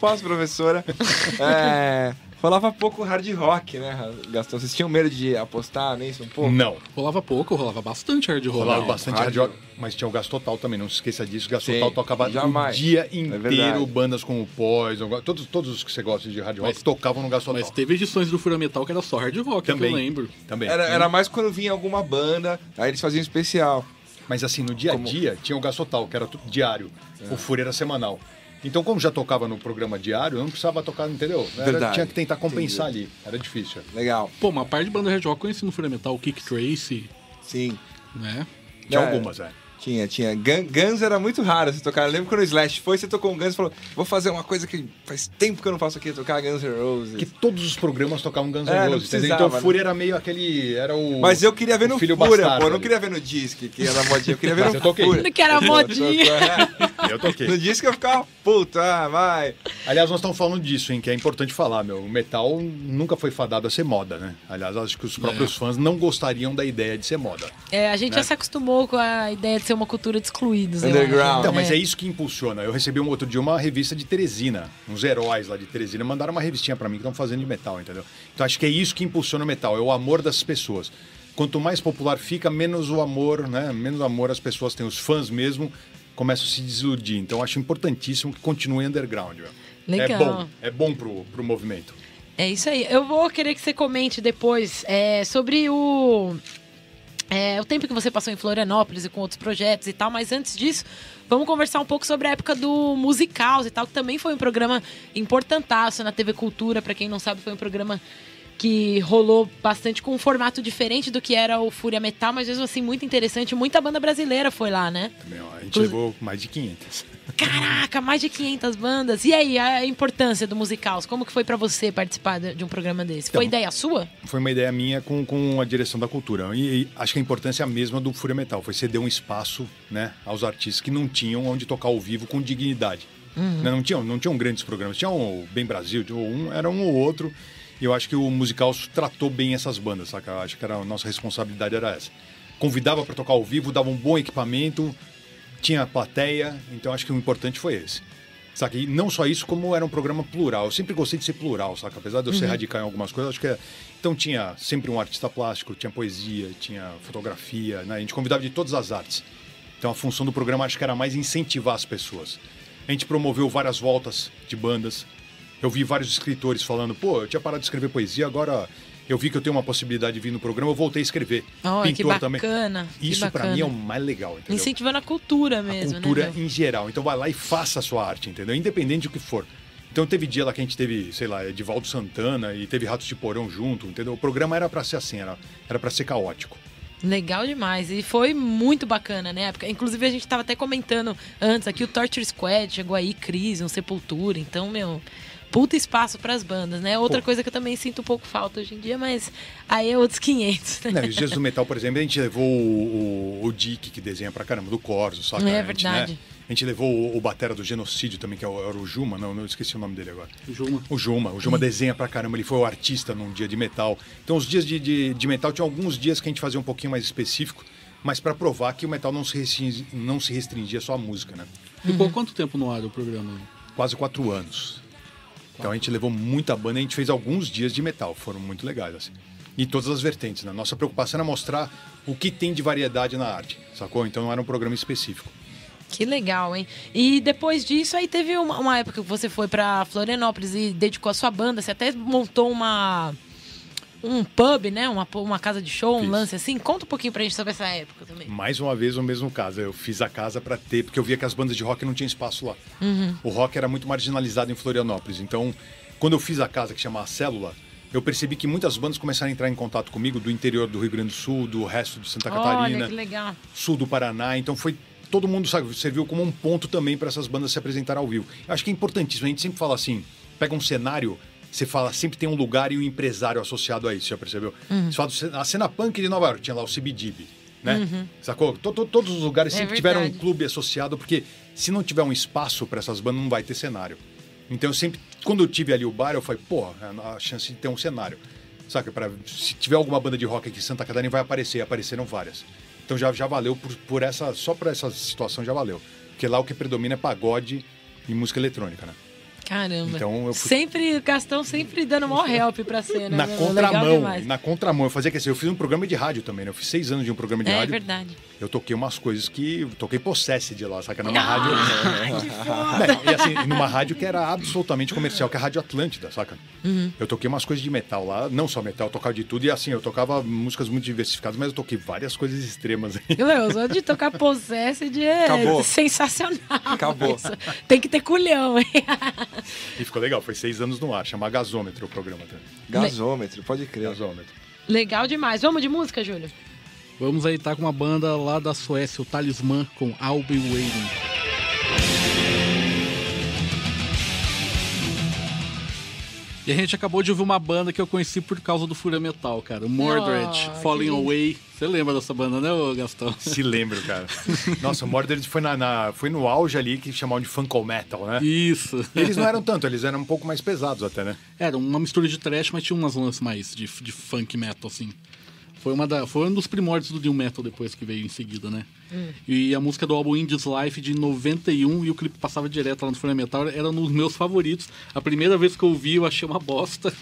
Posso, professora? É, falava pouco hard rock, né, Gastão? Vocês tinham medo de apostar nisso um pouco? Não. Rolava pouco, rolava bastante hard rock. Rolava bastante hard rock, mas tinha o Gas Total também, não se esqueça disso. O Gas Sim, Total tocava jamais. o dia É inteiro, verdade. bandas como o Poison, todos, todos os que você gosta de hard rock Mas- tocavam no Gas Total. Mas teve edições do Fúria Metal que era só hard rock, Também. que eu lembro. Também. Era, era mais quando vinha alguma banda, aí eles faziam especial. Mas assim, no dia a Como- dia tinha o Total, que era tudo diário. O Fúria era semanal. Então, como já tocava no programa diário, eu não precisava tocar, entendeu? Era- Verdade. tinha que tentar compensar ali. Era difícil. Legal, Pô, uma parte de banda eu conheci no Fúria Metal, Kick Tracy, sim. né? Tinha É. algumas, é. Tinha, tinha. Gun- Guns era muito raro você tocar. Eu lembro quando o Slash foi, você tocou um Guns e falou: vou fazer uma coisa que faz tempo que eu não faço aqui, tocar Guns N' Roses. Que todos os programas tocavam Guns É, N' não Roses, Então o Fúria era meio aquele... Era o... Mas eu queria ver no filho Fúria, bastardo pô. Eu não queria ver no Disque, que era modinha. Eu queria ver Mas no. Fúria. Que era modinha. É. Eu toquei. No Disque eu ficava puto, ah, vai. Aliás, nós estamos falando disso, hein, que é importante falar, meu. O metal nunca foi fadado a ser moda, né? Aliás, acho que os próprios É. fãs não gostariam da ideia de ser moda. É, a gente Né? já se acostumou com a ideia de ser uma cultura de excluídos. Underground. Então, mas é isso que impulsiona. Eu recebi um outro dia uma revista de Teresina. Uns heróis lá de Teresina mandaram uma revistinha pra mim que estão fazendo de metal, entendeu? Então acho que é isso que impulsiona o metal, é o amor das pessoas. Quanto mais popular fica, menos o amor, né? Menos amor as pessoas têm. Os fãs mesmo começam a se desiludir. Então acho importantíssimo que continue underground. meu. Legal. É bom, é bom pro, pro movimento. É isso aí. Eu vou querer que você comente depois é, sobre o. o tempo que você passou em Florianópolis e com outros projetos e tal, mas antes disso, vamos conversar um pouco sobre a época do Musicals e tal, que também foi um programa importantaço na TV Cultura. Pra quem não sabe, foi um programa que rolou bastante com um formato diferente do que era o Fúria Metal, mas mesmo assim muito interessante. Muita banda brasileira foi lá, né? A gente Inclusive- levou mais de 500. Caraca, mais de 500 bandas. E aí, a importância do Musicals? Como que foi pra você participar de um programa desse? Foi Então, ideia sua? Foi uma ideia minha com, com a direção da cultura. E, e acho que a importância é a mesma do Fúria Metal. Foi ceder um espaço né, aos artistas que não tinham onde tocar ao vivo com dignidade. Né, Não, tinham, não tinham grandes programas. Tinha o Bem Brasil, um, era um ou outro. E eu acho que o musical tratou bem essas bandas, saca? Eu acho que era, a nossa responsabilidade era essa. Convidava para tocar ao vivo, dava um bom equipamento, tinha plateia. Então acho que o importante foi esse. Saca? E não só isso, como era um programa plural. Eu sempre gostei de ser plural, saca? Apesar de eu ser radical em algumas coisas, acho que é... Então tinha sempre um artista plástico, tinha poesia, tinha fotografia, né? A gente convidava de todas as artes. Então a função do programa acho que era mais incentivar as pessoas. A gente promoveu várias voltas de bandas. Eu vi vários escritores falando, pô, eu tinha parado de escrever poesia, agora eu vi que eu tenho uma possibilidade de vir no programa, eu voltei a escrever. Que Pintor também. Isso pra bacana. mim é o mais legal, entendeu? Incentivando a cultura a mesmo, cultura né? em geral. Então vai lá e faça a sua arte, entendeu? Independente do que for. Então teve dia lá que a gente teve, sei lá, Edivaldo Santana e teve Ratos de Porão junto, entendeu? O programa era pra ser assim, era, era pra ser caótico. Legal demais. E foi muito bacana, né? Porque, Inclusive, a gente tava até comentando antes aqui, o Torture Squad chegou aí, Cris, um Sepultura. Então, meu, puta espaço pras bandas, né? Outra Pô. coisa que eu também sinto um pouco falta hoje em dia, mas aí é outros 500, né? Né, os dias do metal, por exemplo, a gente levou o, o, o Dick, que desenha pra caramba, do Corso, saca? É verdade. né? A gente levou o, o Batera do Genocídio também, que é o- era o Juma, não, não esqueci o nome dele agora. Juma. O Juma, o Juma desenha pra caramba, ele foi o artista num dia de metal. Então os dias de, de, de metal tinha alguns dias que a gente fazia um pouquinho mais específico, mas pra provar que o metal não se, restringi- não se restringia só à música, né? Ficou quanto tempo no ar o programa? Quase quatro anos. Então a gente levou muita banda, a gente fez alguns dias de metal, foram muito legais, assim. E todas as vertentes, né? Nossa preocupação era mostrar o que tem de variedade na arte, sacou? Então não era um programa específico. Que legal, hein? E depois disso, aí teve uma, uma época que você foi pra Florianópolis e dedicou a sua banda. Você até montou uma. Um pub, né? Uma, uma casa de show, um Fiz. lance assim. Conta um pouquinho pra gente sobre essa época também. Mais uma vez o mesmo caso. Eu fiz a casa pra ter, porque eu via que as bandas de rock não tinham espaço lá. O rock era muito marginalizado em Florianópolis. Então, quando eu fiz a casa que chamava Célula, eu percebi que muitas bandas começaram a entrar em contato comigo do interior do Rio Grande do Sul, do resto de Santa Catarina, Olha, sul do Paraná. Então foi todo mundo sabe, serviu como um ponto também para essas bandas se apresentarem ao vivo. Eu acho que é importantíssimo. A gente sempre fala assim, pega um cenário, você fala sempre tem um lugar e um empresário associado a isso. Já percebeu? Você fala a cena punk de Nova York tinha lá o CBGB, né? Sacou? To- to- Todos os lugares É sempre tiveram um clube associado porque se não tiver um espaço para essas bandas não vai ter cenário. Então eu sempre, quando eu tive ali o bar, eu falei, pô, a chance de ter um cenário. Saca? Pra, se tiver alguma banda de rock aqui em Santa Catarina, vai aparecer. Apareceram várias. Então já, já valeu por, por essa. Só por essa situação já valeu. Porque lá o que predomina é pagode e música eletrônica, né? Caramba. Então, eu fui- Sempre, o Gastão sempre dando maior help pra cena. na né? Contramão. Na contramão. Eu fazia que assim, eu fiz um programa de rádio também, né? Eu fiz seis anos de um programa de É rádio. verdade. Eu toquei umas coisas que. Toquei Possessed lá, saca? Numa rádio. que foda. Né, E assim, numa rádio que era absolutamente comercial, que é a Rádio Atlântida, saca? Uhum. Eu toquei umas coisas de metal lá, não só metal, eu tocava de tudo. E assim, eu tocava músicas muito diversificadas, mas eu toquei várias coisas extremas. Meu, só de tocar Possessed é Acabou. sensacional. Acabou. Isso. Tem que ter culhão, hein? E ficou legal, foi seis anos no ar, chama Gasômetro o programa também. Gasômetro, pode crer. Gasômetro. Legal demais. Vamos de música, Júlio? Vamos aí estar com uma banda lá da Suécia, o Talismã, com I'll Be Waiting. E a gente acabou de ouvir uma banda que eu conheci por causa do Fúria Metal, cara. O Mordred, Oh, Falling. Away. Você lembra dessa banda, né, Gastão? Se lembro, cara. Nossa, o Mordred foi, na, na- foi no auge ali que chamavam de Funko Metal, né? Isso. Eles não eram tanto, eles eram um pouco mais pesados até, né? Era uma mistura de trash, mas tinha umas lances mais de, de funk metal, assim. Foi, uma da, foi um dos primórdios do New Metal depois que veio em seguida, né? E a música do álbum Indies Life de 91 e o clipe passava direto lá no Fúria Metal era um dos meus favoritos. A primeira vez que eu ouvi eu achei uma bosta.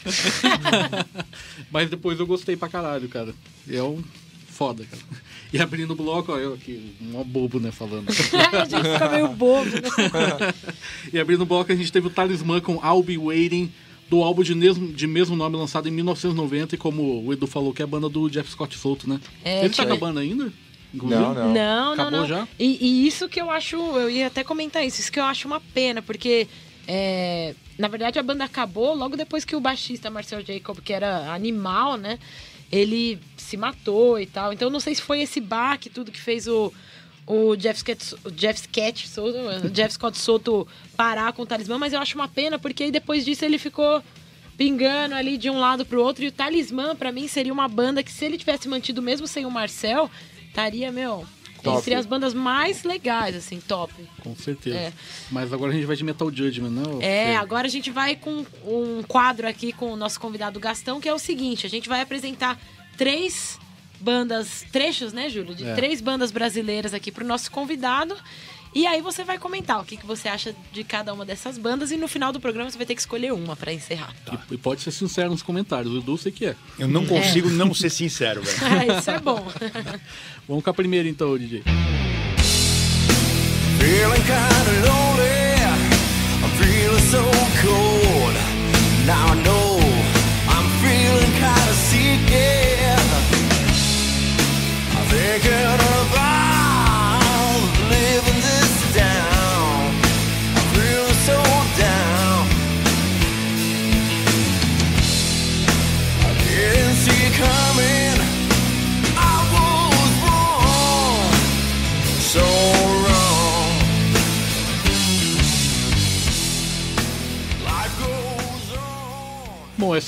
mas depois eu gostei pra caralho, cara. É um foda, cara. E abrindo o bloco, ó, eu aqui, um bobo, né, falando. a gente fica meio bobo, né? E abrindo o bloco, a gente teve o Talismã com I'll Be Waiting, do álbum de mesmo, de mesmo nome lançado em 1990, e como o Edu falou, que é a banda do Jeff Scott Soto, né? É, Ele tá com a banda ainda? Inclusive? Não, não. Não, não, Acabou não. já? E, e isso que eu acho, eu ia até comentar isso, isso que eu acho uma pena, porque é, na verdade a banda acabou logo depois que o baixista Marcel Jacob, que era animal, né? Ele se matou e tal. Então eu não sei se foi esse baque tudo que fez o, o Jeff Scott, o Jeff Scott Soto, o Jeff Scott Soto parar com o talismã, mas eu acho uma pena porque depois disso ele ficou pingando ali de um lado pro outro. E o Talismã, pra mim, seria uma banda que, se ele tivesse mantido mesmo sem o Marcel, estaria, meu, Top. entre as bandas mais legais, assim, top. Com certeza. É. Mas agora a gente vai de Metal Judgment, né? ô É, Fê? agora a gente vai com um quadro aqui com o nosso convidado Gastão, que é o seguinte: a gente vai apresentar três bandas, trechos, né, Júlio? De É. três bandas brasileiras aqui pro nosso convidado. E aí você vai comentar o que, que você acha de cada uma dessas bandas e no final do programa você vai ter que escolher uma pra encerrar. E, e pode ser sincero nos comentários, o Edu sei que é. Eu não consigo não ser sincero, velho. Ah, isso é bom. Vamos com a primeira então, DJ. Feeling kinda lonely, I'm feeling so cold. Now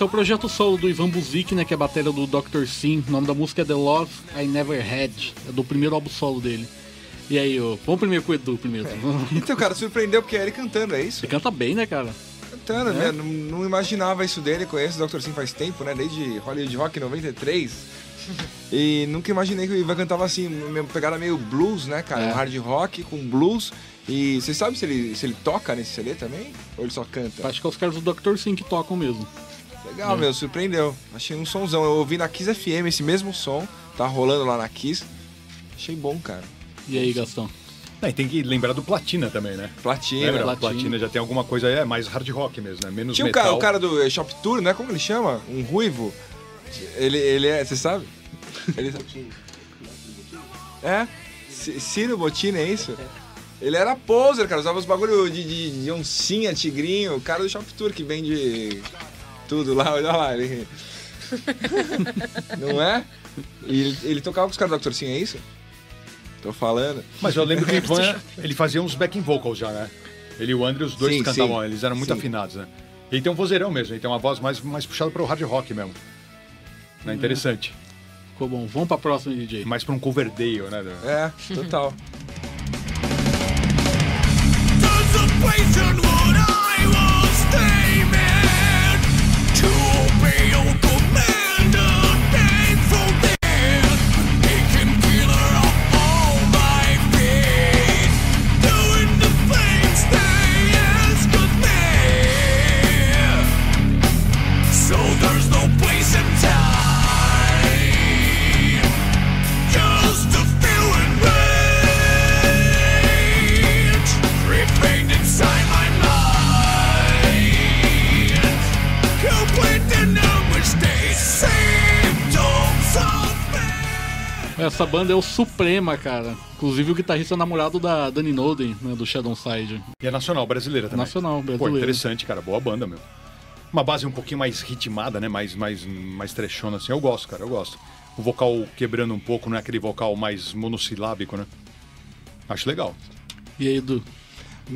é o projeto solo do Ivan Buzik, né? Que é a bateria do Dr. Sim. O nome da música é The Love I Never Had. É do primeiro álbum solo dele. E aí, ô, vamos primeiro com o Edu primeiro. Então, cara, surpreendeu porque é ele cantando, é isso? Você canta bem, né, cara? Cantando, né? Não, não imaginava isso dele, conheço o Dr. Sim faz tempo, né? Desde Hollywood Rock 93. E nunca imaginei que o Ivan cantava assim, pegada meio blues, né, cara? É. Um hard rock com blues. E você sabe se ele, se ele toca nesse CD também? Ou ele só canta? Acho que é os caras do Dr. Sim que tocam mesmo. Legal, meu, surpreendeu. Achei um sonzão. Eu ouvi na Kiss FM esse mesmo som, tá rolando lá na Kiss. Achei bom, cara. E aí, Gastão? Não, e tem que lembrar do Platina também, né? Platina. Lembra? Platina. Platina. já tem alguma coisa, é mais hard rock mesmo, né? Menos Tinha o metal. cara, o cara do Shop Tour, né? Como ele chama? Um ruivo. Ele, ele é, você sabe? Ele... É? C- Ciro Bottini, é isso? Ele era poser, cara. Usava os bagulho de, de, de oncinha, tigrinho. O cara do Shop Tour que vende tudo lá. Olha lá, ele... Não é? E ele, ele tocava com os caras do Dr. Sim, é isso? Tô falando. Mas eu lembro que o Ivan, ele fazia uns backing vocals já, né? Ele e o André, os dois Sim, cantavam, sim. eles eram muito Sim. afinados, né? E ele tem um vozeirão mesmo, ele tem uma voz mais, mais puxada pro hard rock mesmo. Né? Interessante. Ficou bom. Vamos pra próxima, DJ. Mais pra um Coverdale, né? É, total. Essa banda é o Suprema, cara. Inclusive o guitarrista é namorado da Dani Noden, né, do Shadowside. E é nacional, brasileira também. Nacional, Pô, brasileiro. interessante, cara. Boa banda, meu. Uma base um pouquinho mais ritmada, né? Mais, mais, mais trechona, assim. Eu gosto, cara, eu gosto. O vocal quebrando um pouco, não é aquele vocal mais monossilábico, né? Acho legal. E aí, Edu?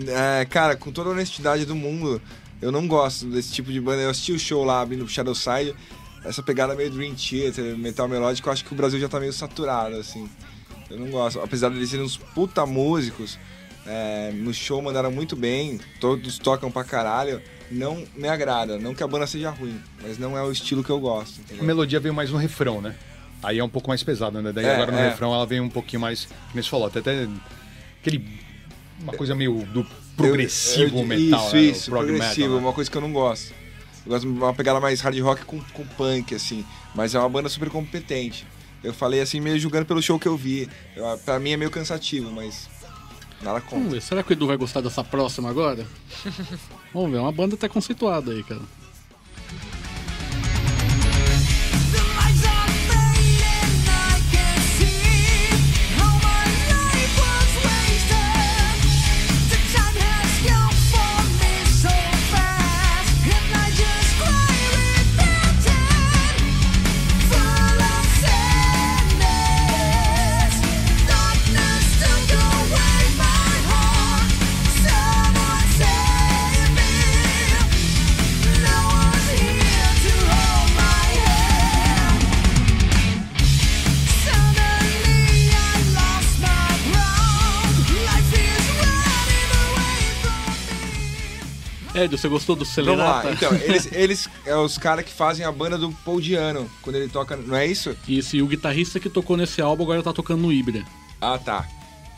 É, cara, com toda a honestidade do mundo, Eu não gosto desse tipo de banda. Eu assisti o show lá abrindo pro Shadowside. Essa pegada meio Dream Theater, metal melódico, eu acho que o Brasil já tá meio saturado, assim. Eu não gosto. Apesar de eles serem uns puta músicos, é, no show mandaram muito bem, todos tocam pra caralho. Não me agrada. Não que a banda seja ruim, mas não é o estilo que eu gosto. A Entendeu? melodia veio mais no refrão, né? Aí é um pouco mais pesada, né? Daí É, agora no é. refrão ela vem um pouquinho mais, como você falou, até, até aquele. Uma coisa meio do progressivo Eu- eu- metal, Isso, né? isso, progressivo, né? uma coisa que eu não gosto. Eu gosto de uma pegada mais hard rock com, com punk, assim. Mas é uma banda super competente. Eu falei assim, meio julgando pelo show que eu vi. Eu, pra mim é meio cansativo, mas nada Vamos contra. ver, será que o Edu vai gostar dessa próxima agora? Vamos ver, é uma banda até conceituada aí, cara. Ed, você gostou do Vamos lá, então, eles, eles é os caras que fazem a banda do Paul Diano, quando ele toca, não é isso? Isso, e o guitarrista que tocou nesse álbum agora tá tocando no Ibra. Ah, tá.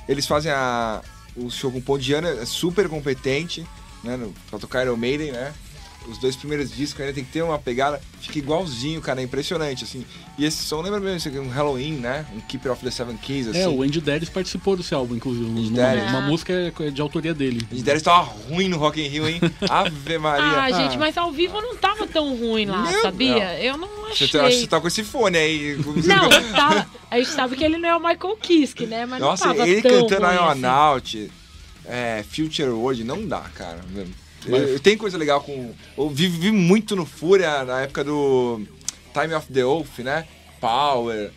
Eles fazem a, o show com o Paul Diano, é super competente, né, no, pra tocar Iron Maiden, né? Os dois primeiros discos ainda tem que ter uma pegada, fica igualzinho, cara, é impressionante, assim. E esse som lembra mesmo isso aqui, um Halloween, né? Um Keeper of the Seven Keys, assim. É, o Andy Dennis participou desse álbum, inclusive. Uma, uma música é de autoria dele. A gente tava ruim no Rock in Rio, hein? Ave Maria. Ah, gente, mas ao vivo não tava tão ruim lá, Meu sabia? Eu não Você achei. tá, acho que você tá com esse fone aí. Não, tá, a gente sabe que ele não é o Michael Kiske, né? Mas Nossa, não tava ele tão cantando ruim assim. Aeronaut, é, Future World, não dá, cara. Eu, eu tenho coisa legal com. Eu vivi muito no Fúria na época do Time of the Oath, né? Power,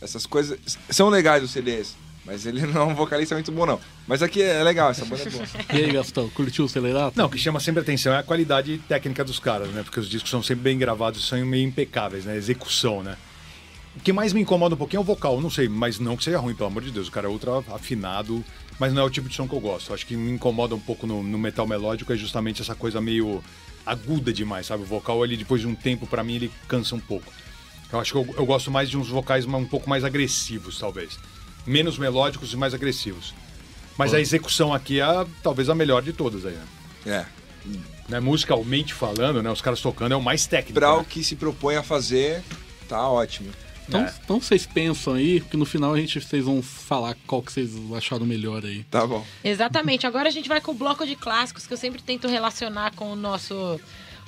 essas coisas. São legais os CDs, mas ele não é um vocalista muito bom, não. Mas aqui é legal, essa banda é boa. E aí, Gastão, curtiu o Celerata? Não, o que chama sempre atenção é a qualidade técnica dos caras, né? Porque os discos são sempre bem gravados e são meio impecáveis, né? Execução, né? O que mais me incomoda um pouquinho é o vocal, não sei, mas não que seja ruim, pelo amor de Deus. O cara é ultra afinado, mas não é o tipo de som que eu gosto. Acho que me incomoda um pouco no, no metal melódico é justamente essa coisa meio aguda demais, sabe? O vocal ali, depois de um tempo, pra mim, ele cansa um pouco. Eu acho que eu, eu gosto mais de uns vocais um pouco mais agressivos, talvez. Menos melódicos e mais agressivos. Mas a execução aqui é a- talvez a melhor de todas aí, né? É. né, musicalmente falando, né, os caras tocando é o mais técnico. Pra né? o que se propõe a fazer, tá ótimo. Então, É. então vocês pensam aí, porque no final a gente, vocês vão falar qual que vocês acharam melhor aí. Tá bom. Exatamente. Agora a gente vai com o bloco de clássicos que eu sempre tento relacionar com o nosso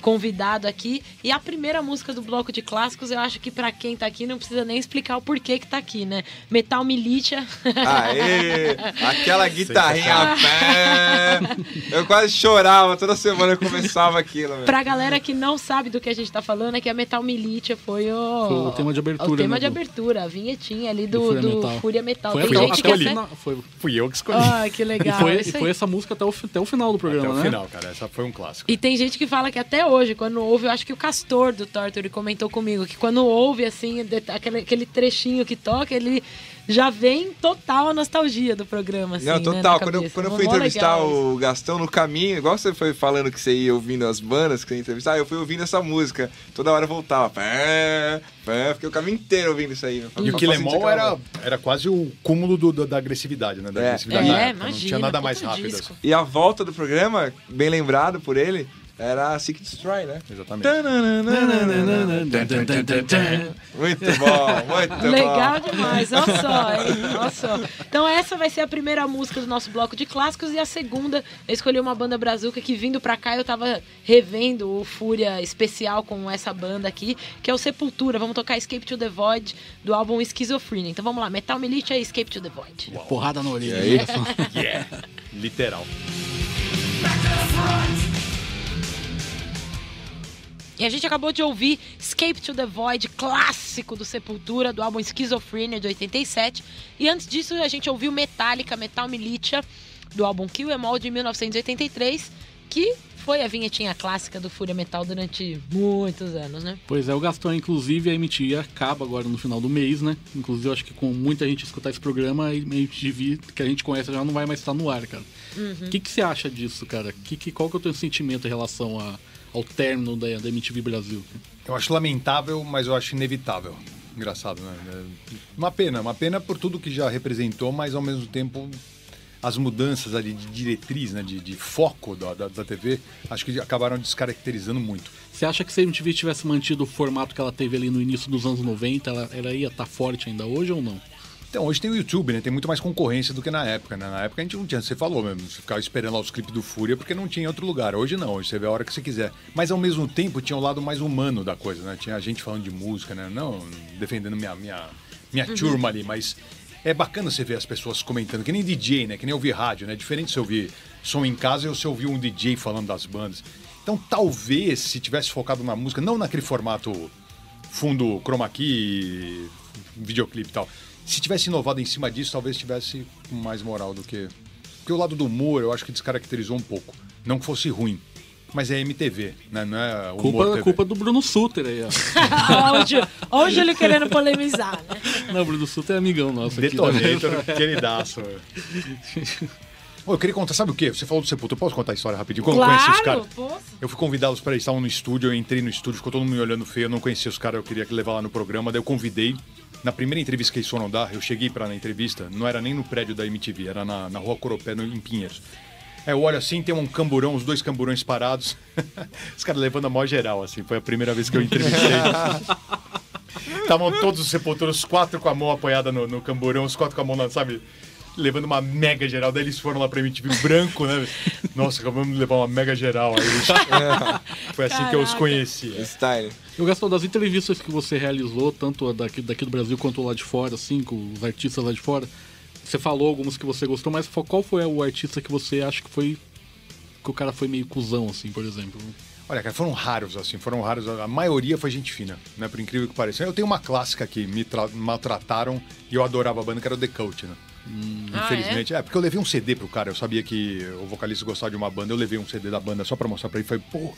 convidado aqui. E a primeira música do bloco de clássicos, eu acho que pra quem tá aqui não precisa nem explicar o porquê que tá aqui, né? Metal Militia. Aê! Aquela guitarrinha pé! Eu quase chorava, toda semana eu começava aquilo, velho. pra galera que não sabe do que a gente tá falando, é que a Metal Militia foi o. Foi o tema de abertura, O tema né, de do- abertura, a vinhetinha ali do do, Fúria do Metal. Fúria Metal. Foi, Tem até, gente até que o até... final, foi, Fui eu que escolhi. Ah, que e legal. foi, isso e foi essa música até o, até o final do Até programa, o né? final, cara. Essa foi um clássico. E tem gente que fala que até hoje, quando ouve, eu acho que o Castor do Torture comentou comigo, que quando ouve, assim, aquele, aquele trechinho que toca, ele já vem total a nostalgia do programa, assim, Não, né, total. na quando eu, quando eu fui entrevistar legal o Gastão no caminho, igual você foi falando que você ia ouvindo as bandas que você ia entrevistar, eu fui ouvindo essa música. Toda hora eu voltava. Pé, pé, fiquei o caminho inteiro ouvindo isso aí. E o Killemol era, era quase o cúmulo do- do- da agressividade, né? Da É. agressividade É, da época. Não imagina, tinha nada mais rápido. disco. assim. E a volta do programa, bem lembrado por ele, era a Seek Destroy, né? Exatamente. Muito bom, muito Legal bom. demais, olha só, hein? Olha só. Então essa vai ser a primeira música do nosso bloco de clássicos e a segunda eu escolhi uma banda brazuca que vindo pra cá eu tava revendo o Fúria especial com essa banda aqui, que é o Sepultura. Vamos tocar Escape to the Void do álbum Schizophrenia. Então vamos lá, Metal Militia e Escape to the Void. Porrada na orelha. E aí? Yeah. Literal. E a gente acabou de ouvir Escape to the Void, clássico do Sepultura, do álbum Schizophrenia de 87. E antes disso, a gente ouviu Metallica, Metal Militia, do álbum Kill Em All de 1983, que foi a vinhetinha clássica do Fúria Metal durante muitos anos, né? Pois é, o Gastão, inclusive, a MTV acaba agora no final do mês, né? Inclusive, eu acho que com muita gente escutar esse programa, a MTV que a gente conhece já não vai mais estar no ar, cara. O que, que você acha disso, cara? Que, que, qual que é o teu sentimento em relação a- ao término da, da MTV Brasil? Eu acho lamentável, mas eu acho inevitável. Engraçado, né? É Uma pena, uma pena por tudo que já representou, mas ao mesmo tempo as mudanças ali de diretriz, né? De, de foco da, da, da TV, acho que acabaram descaracterizando muito. Você acha que se a MTV tivesse mantido o formato que ela teve ali no início dos anos 90, ela, ela ia estar forte ainda hoje ou não? Então, hoje tem o YouTube, né? Tem muito mais concorrência do que na época, né? Na época a gente não tinha, você falou mesmo, você ficava esperando lá os clipes do Fúria porque não tinha outro lugar. Hoje não, hoje você vê a hora que você quiser. Mas ao mesmo tempo tinha o lado mais humano da coisa, né? Tinha gente falando de música, né? Não defendendo minha, minha, minha turma ali, mas é bacana você ver as pessoas comentando, que nem DJ, né? Que nem ouvir rádio, né? Diferente se ouvir som em casa ou se ouvir um DJ falando das bandas. Então talvez se tivesse focado na música, não naquele formato fundo chroma key, videoclipe e tal. Se tivesse inovado em cima disso, talvez tivesse com mais moral do que. Porque o lado do humor eu acho que descaracterizou um pouco. Não que fosse ruim. Mas é MTV, né? Não é humor Culpa, TV. culpa do Bruno Suter aí, ó. O Júlio querendo polemizar, né? Não, o Bruno Suter é amigão nosso aqui. Detonator, queridaço. Ô, eu queria contar, sabe o quê? Você falou do Sepultura, eu posso contar a história rapidinho? Como eu conheci os Claro, caras? Eu fui convidá-los para eles estavam no estúdio, eu entrei no estúdio, ficou todo mundo me olhando feio, eu não conhecia os caras, eu queria levar lá no programa, daí eu convidei. Na primeira entrevista que eles foram dar, eu cheguei para na entrevista, não era nem no prédio da MTV, era na, na rua Coropé, no, em Pinheiros. Aí eu olho assim, tem um camburão, os dois camburões parados, os caras levando a maior geral, assim, foi a primeira vez que eu entrevistei. Estavam todos os sepulturas, os quatro com a mão apoiada no, no camburão, os quatro com a mão, na, sabe, levando uma mega geral. Daí eles foram lá pra MTV branco, né? Nossa, acabamos de levar uma mega geral. Aí eles... Foi assim que eu os Caraca. conheci. é. Style. Eu Gastão, das entrevistas que você realizou, tanto daqui, daqui do Brasil quanto lá de fora, assim, com os artistas lá de fora, você falou algumas que você gostou, mas qual foi o artista que você acha que foi. que o cara foi meio cuzão, assim, por exemplo? Olha, cara, foram raros, assim, foram raros. A maioria foi gente fina, né? Por incrível que pareça. Eu tenho uma clássica que me tra- maltrataram e eu adorava a banda, que era o The Cult, né? Ah, Infelizmente. é? porque eu levei um CD pro cara. Eu sabia que o vocalista gostava de uma banda. Eu levei um CD da banda só pra mostrar pra ele. Falei, pô,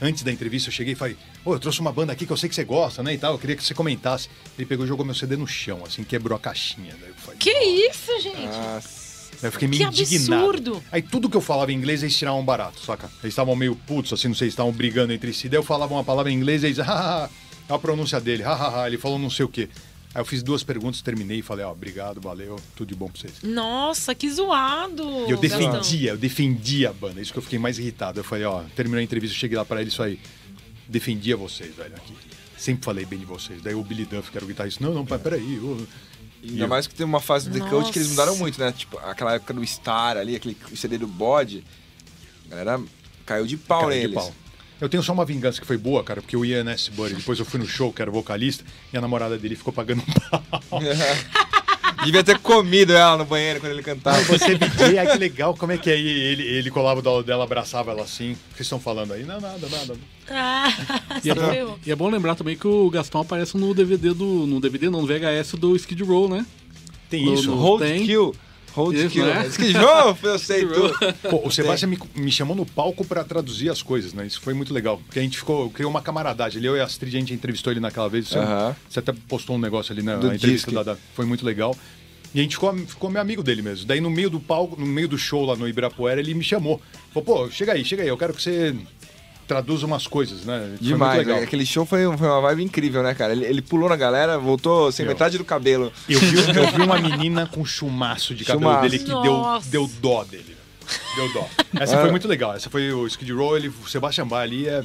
antes da entrevista eu cheguei e falei, ô, eu trouxe uma banda aqui que eu sei que você gosta, né? E tal. Eu queria que você comentasse. Ele pegou e jogou meu CD no chão, assim, quebrou a caixinha. Daí eu falei, Que isso, gente? Nossa. Eu fiquei meio Que indignado. absurdo! Aí tudo que eu falava em inglês eles tiravam barato, saca? Eles estavam meio putos, assim, não sei, estavam brigando entre si. Daí eu falava uma palavra em inglês e eles, hahaha, é a pronúncia dele, hahaha, ele falou não sei o quê. Aí eu fiz duas perguntas, terminei e falei, ó, obrigado, valeu, tudo de bom pra vocês. Nossa, que zoado! E eu Gastão. defendia, eu defendia a banda, isso que eu fiquei mais irritado. Eu falei, ó, terminou a entrevista, eu cheguei lá pra ele, isso aí, defendia vocês, velho, aqui. Sempre falei bem de vocês. Daí o Billy Duff, que era o guitarrista, não, não, pai, peraí. ô. Ainda mais que tem uma fase do The Cult que eles mudaram muito, né? Tipo, aquela época do Star ali, aquele CD do bode. A galera caiu de pau de neles. pau. Eu tenho só uma vingança que foi boa, cara, porque o Ian S. Buddy, depois eu fui no show, que era vocalista, e a namorada dele ficou pagando um pau. Devia ter comido ela no banheiro quando ele cantava. Você DJ, ai que legal, como é que é? E ele, ele colava do lado dela, abraçava ela assim. O que vocês estão falando aí? Não, nada, nada. Ah, E é, bom, e é bom lembrar também que o Gastão aparece no DVD do. No DVD, não, no VHS do Skid Row, né? Tem No- isso. no- Hold Tem. kill. Hold Isso, kill. né? Eu sei tudo. Pô, o Sebastião me, me chamou no palco pra traduzir as coisas, né? Isso foi muito legal. Porque a gente ficou, criou uma camaradagem. Ele, eu e a Astrid, a gente entrevistou ele naquela vez. Você, Aham. você até postou um negócio ali na, na entrevista da, da- Foi muito legal. E a gente ficou, ficou meu amigo dele mesmo. Daí no meio do palco, no meio do show lá no Ibirapuera, ele me chamou. Falou, pô, chega aí, chega aí, eu quero que você traduza umas coisas, né? Foi muito Demais. legal. né? Aquele show foi, foi uma vibe incrível, né, cara? Ele, ele pulou na galera, voltou sem Meu. metade do cabelo. Eu vi, eu vi uma menina com chumaço de cabelo Chumaço. dele que deu, deu dó dele. Deu dó. Essa foi muito legal. Essa foi o Skid Row, ele, o Sebastian Bach ali é.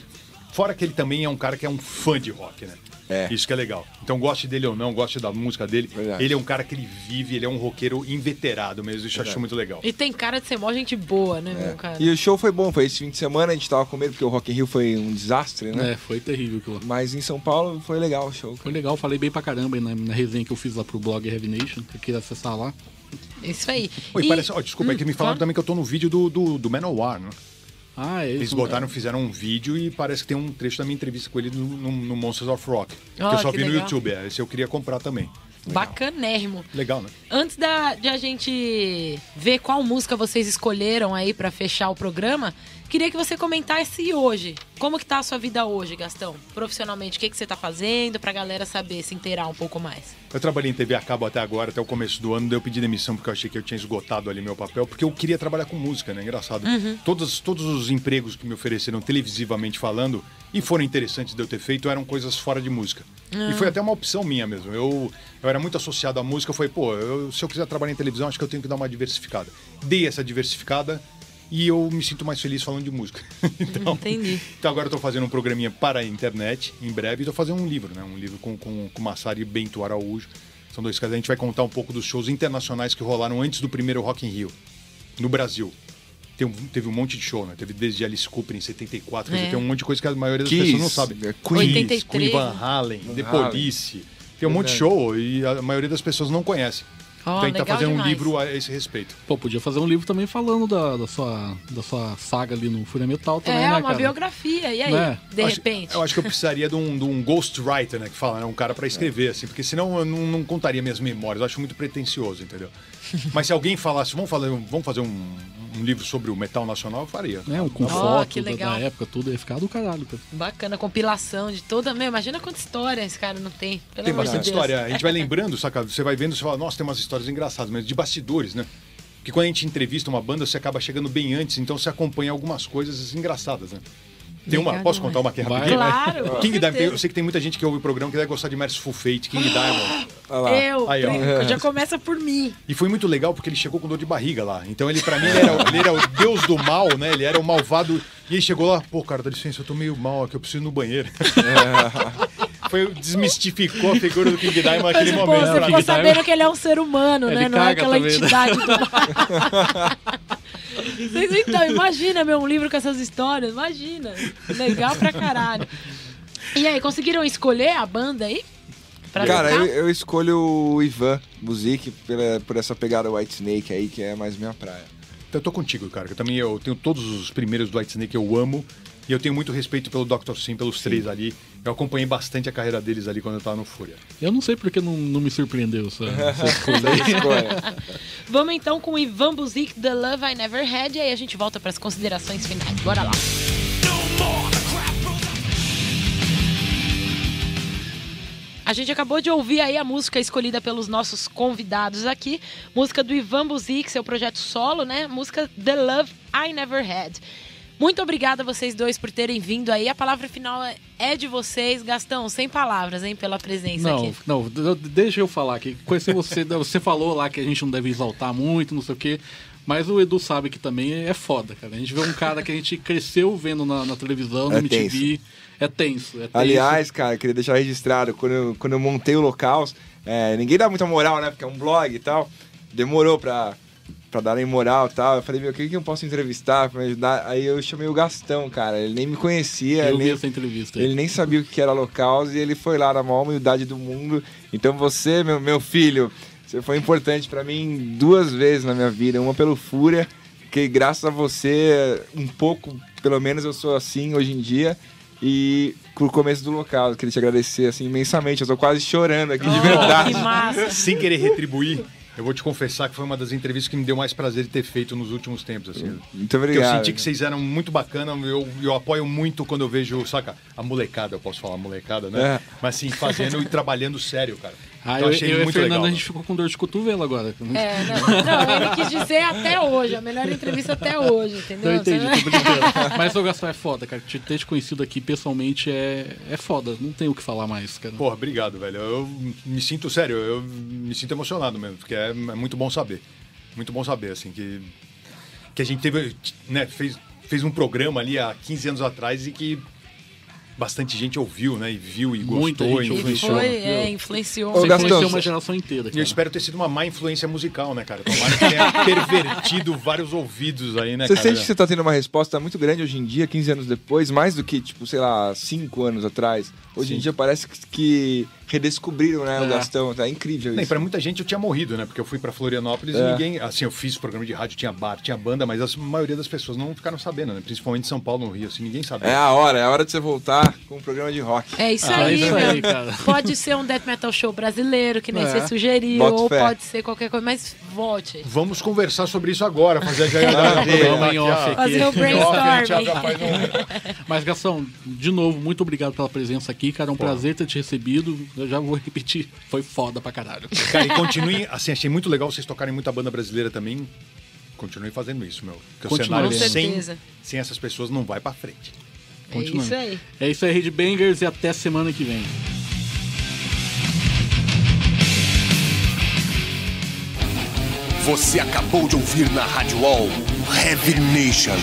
Fora que ele também é um cara que é um fã de rock, né? É. Isso que é legal. Então, goste dele ou não, goste da música dele. Verdade. Ele é um cara que ele vive, ele é um roqueiro inveterado mesmo. Isso eu acho muito legal. E tem cara de ser mó gente boa, né, É. meu cara? E o show foi bom, foi esse fim de semana, a gente tava com medo porque o Rock in Rio foi um desastre, né? É, foi terrível aquilo. Mas em São Paulo foi legal o show. Foi legal, falei bem pra caramba aí na, na resenha que eu fiz lá pro blog Heavy Nation, que eu queria acessar lá. Isso aí. Oi, E- parece, ó, desculpa, é que me falaram claro. também que eu tô no vídeo do, do, do Manowar, né? Ah, é isso. Eles botaram, fizeram um vídeo e parece que tem um trecho da minha entrevista com ele no, no- no Monsters of Rock. que Ah, eu só que vi no legal. YouTube. É, esse eu queria comprar também. Legal. Bacanérrimo. Legal, né? Antes da, de a gente ver qual música vocês escolheram aí pra fechar o programa, Queria que você comentasse hoje. Como que tá a sua vida hoje, Gastão? Profissionalmente, o que, que você tá fazendo pra galera saber, se inteirar um pouco mais? Eu trabalhei em TV a cabo até agora, até o começo do ano, daí eu pedi demissão porque eu achei que eu tinha esgotado ali meu papel, porque eu queria trabalhar com música, né? Engraçado. Todos, todos os empregos que me ofereceram televisivamente falando e foram interessantes de eu ter feito eram coisas fora de música. E foi até uma opção minha mesmo. Eu, eu era muito associado à música, eu falei, pô, eu- se eu quiser trabalhar em televisão, acho que eu tenho que dar uma diversificada. Dei essa diversificada e eu me sinto mais feliz falando de música. então, Entendi. então agora eu tô fazendo um programinha para a internet, em breve, e tô fazendo um livro, né? Um livro com, com, com Massari e Bento Araújo. São dois caras. A gente vai contar um pouco dos shows internacionais que rolaram antes do primeiro Rock in Rio, no Brasil. Tem teve um monte de show, né? Teve desde Alice Cooper em 74, quer dizer, É. tem um monte de coisa que a maioria das Kiss, pessoas não sabe. é, Queen, 83, Queen Van? Halen, The Halen. Police. Tem um monte de show e a maioria das pessoas não conhece. Gente tá legal fazendo um demais. livro a esse respeito. Pô, podia fazer um livro também falando da, da, sua, da sua saga ali no Fúria Metal também, é, né, uma cara? biografia. E aí, Né? de acho- repente? eu acho que eu precisaria de um, de um ghostwriter, né? Que fala, né? Um cara pra escrever, assim, porque senão eu não, não contaria minhas memórias. Eu acho muito pretencioso, entendeu? Mas se alguém falasse, vamos, fazer, vamos fazer um, um livro sobre o metal nacional, eu faria. Né, um com Ó, foto da, da época, tudo, ia ficar do caralho, cara. Bacana, compilação de toda. Meu, imagina quanta história esse cara não tem. Pelo Tem de bastante Deus. história. A gente vai lembrando, saca? Você vai vendo, você fala, nossa, tem umas histórias engraçadas, mas de bastidores, né? Porque quando a gente entrevista uma banda, você acaba chegando bem antes, então você acompanha algumas coisas engraçadas, né? Tem uma, posso contar uma aqui rapidinho? Claro, King Diamond, eu sei que tem muita gente que ouve o programa que deve gostar de Merciful Fate, King Diamond. Lá. Eu, Aí, ó. brinco, já começa por mim. E foi muito legal porque ele chegou com dor de barriga lá. Então ele, pra mim, ele era, o- ele era o deus do mal, né? Ele era o malvado. E aí chegou lá, pô, cara, dá licença, eu tô meio mal aqui, eu preciso ir no banheiro. foi, desmistificou a figura do King Diamond naquele Mas, pô, momento. você ficou sabendo que ele é um ser humano, Ele né? Não é aquela também, né? entidade do. Vocês, então, imagina, meu, um livro com essas histórias. Imagina. Legal pra caralho. E aí, conseguiram escolher a banda aí? Pra Cara, eu, eu escolho o Ivan Buzik pela, por essa pegada White Snake aí, que é mais minha praia. Eu tô contigo, cara. Eu também eu tenho todos os primeiros do White Snake que eu amo. E eu tenho muito respeito pelo Dr. Sim, pelos três ali. Eu acompanhei bastante a carreira deles ali quando eu tava no Fúria. Eu não sei porque não, não me surpreendeu essa, essa escolha. Vamos então com o Ivan Buzik, The Love I Never Had. E aí a gente volta pras considerações finais. Bora lá. A gente acabou de ouvir aí a música escolhida pelos nossos convidados aqui. Música do Ivan Buzik, seu projeto solo, né? Música The Love I Never Had. Muito obrigada a vocês dois por terem vindo aí. A palavra final é- é de vocês. Gastão, sem palavras, hein, pela presença Não, aqui. não, deixa eu falar aqui. Conhecer você, você falou lá que a gente não deve exaltar muito, não sei o quê. Mas o Edu sabe que também é foda, cara. A gente vê um cara que a gente cresceu vendo na, na televisão, no É MTV. É tenso. É tenso. Aliás, cara, queria deixar registrado, quando eu, quando eu montei o local, é, ninguém dá muita moral, né? Porque é um blog e tal. Demorou pra, pra darem moral e tal. Eu falei, meu, quem que eu posso entrevistar pra me ajudar? Aí eu chamei o Gastão, cara. Ele nem me conhecia, eu ele vi nem, essa entrevista. aí. ele nem sabia o que era local e ele foi lá na maior humildade do mundo. Então você, meu, meu filho, você foi importante pra mim duas vezes na minha vida. Uma pelo Fúria, que graças a você, um pouco, pelo menos eu sou assim hoje em dia. E pro começo do local, eu queria te agradecer assim imensamente. Eu tô quase chorando aqui de Oh, verdade. que massa. Sem querer retribuir, eu vou te confessar que foi uma das entrevistas que me deu mais prazer de ter feito nos últimos tempos. Assim. Muito Porque obrigado. eu senti que vocês eram muito bacana, eu, eu apoio muito quando eu vejo, saca, a molecada, eu posso falar molecada, né? É. Mas assim, fazendo e trabalhando sério, cara. Ah, Então, eu, achei eu e a muito Fernanda, legal. a gente ficou com dor de cotovelo agora. É, não, não, ele quis dizer até hoje, a melhor entrevista até hoje, entendeu? Eu entendi, tô brincando. Mas o Gastão é foda, cara. Te ter te conhecido aqui pessoalmente é, é foda. Não tem o que falar mais, cara. Porra, obrigado, velho. Eu me sinto, sério, eu me sinto emocionado mesmo, porque é, é muito bom saber. Muito bom saber, assim, que, que a gente teve, né, fez, fez um programa ali há 15 anos atrás e que bastante gente ouviu, né, e viu e Muita gostou. gente e influenciou. Foi, é, influenciou. Ô, Você Gastão, influenciou uma geração inteira, E eu espero ter sido uma má influência musical, né, cara? Tomara que tenha pervertido vários ouvidos aí, né, Você cara? sente que você tá tendo uma resposta muito grande hoje em dia, 15 anos depois, mais do que, tipo, sei lá, 5 anos atrás. Hoje em Sim. dia parece que, redescobriram, né, o É. Gastão. Tá incrível isso. pra muita gente eu tinha morrido, né? Porque eu fui pra Florianópolis e É. ninguém. Assim, eu fiz programa de rádio, tinha bar, tinha banda, mas a maioria das pessoas não ficaram sabendo, né? Principalmente em São Paulo, no Rio, assim, ninguém sabia. É a hora, é a hora de você voltar. Com um programa de rock. É isso Ah, aí, é isso aí, cara. Pode ser um death metal show brasileiro, que nem É. você sugeriu, Boto ou fé. pode ser qualquer coisa, mas volte. Vamos conversar sobre isso agora, fazer a jogada. Maravilha. Vamos em off aqui. Fazer o brainstorming. Mas, Gastão, de novo, muito obrigado pela presença aqui, cara. É um prazer ter te recebido. Eu já vou repetir. Foi foda pra caralho. Cara, e continuem, assim, achei muito legal vocês tocarem muita banda brasileira também. Continuem fazendo isso, meu. Porque o cenário Com sem, certeza. sem essas pessoas não vai pra frente. É Continuando. isso aí. É isso aí, Headbangers, e até semana que vem. Você acabou de ouvir na Rádio Wall Heavy Nation.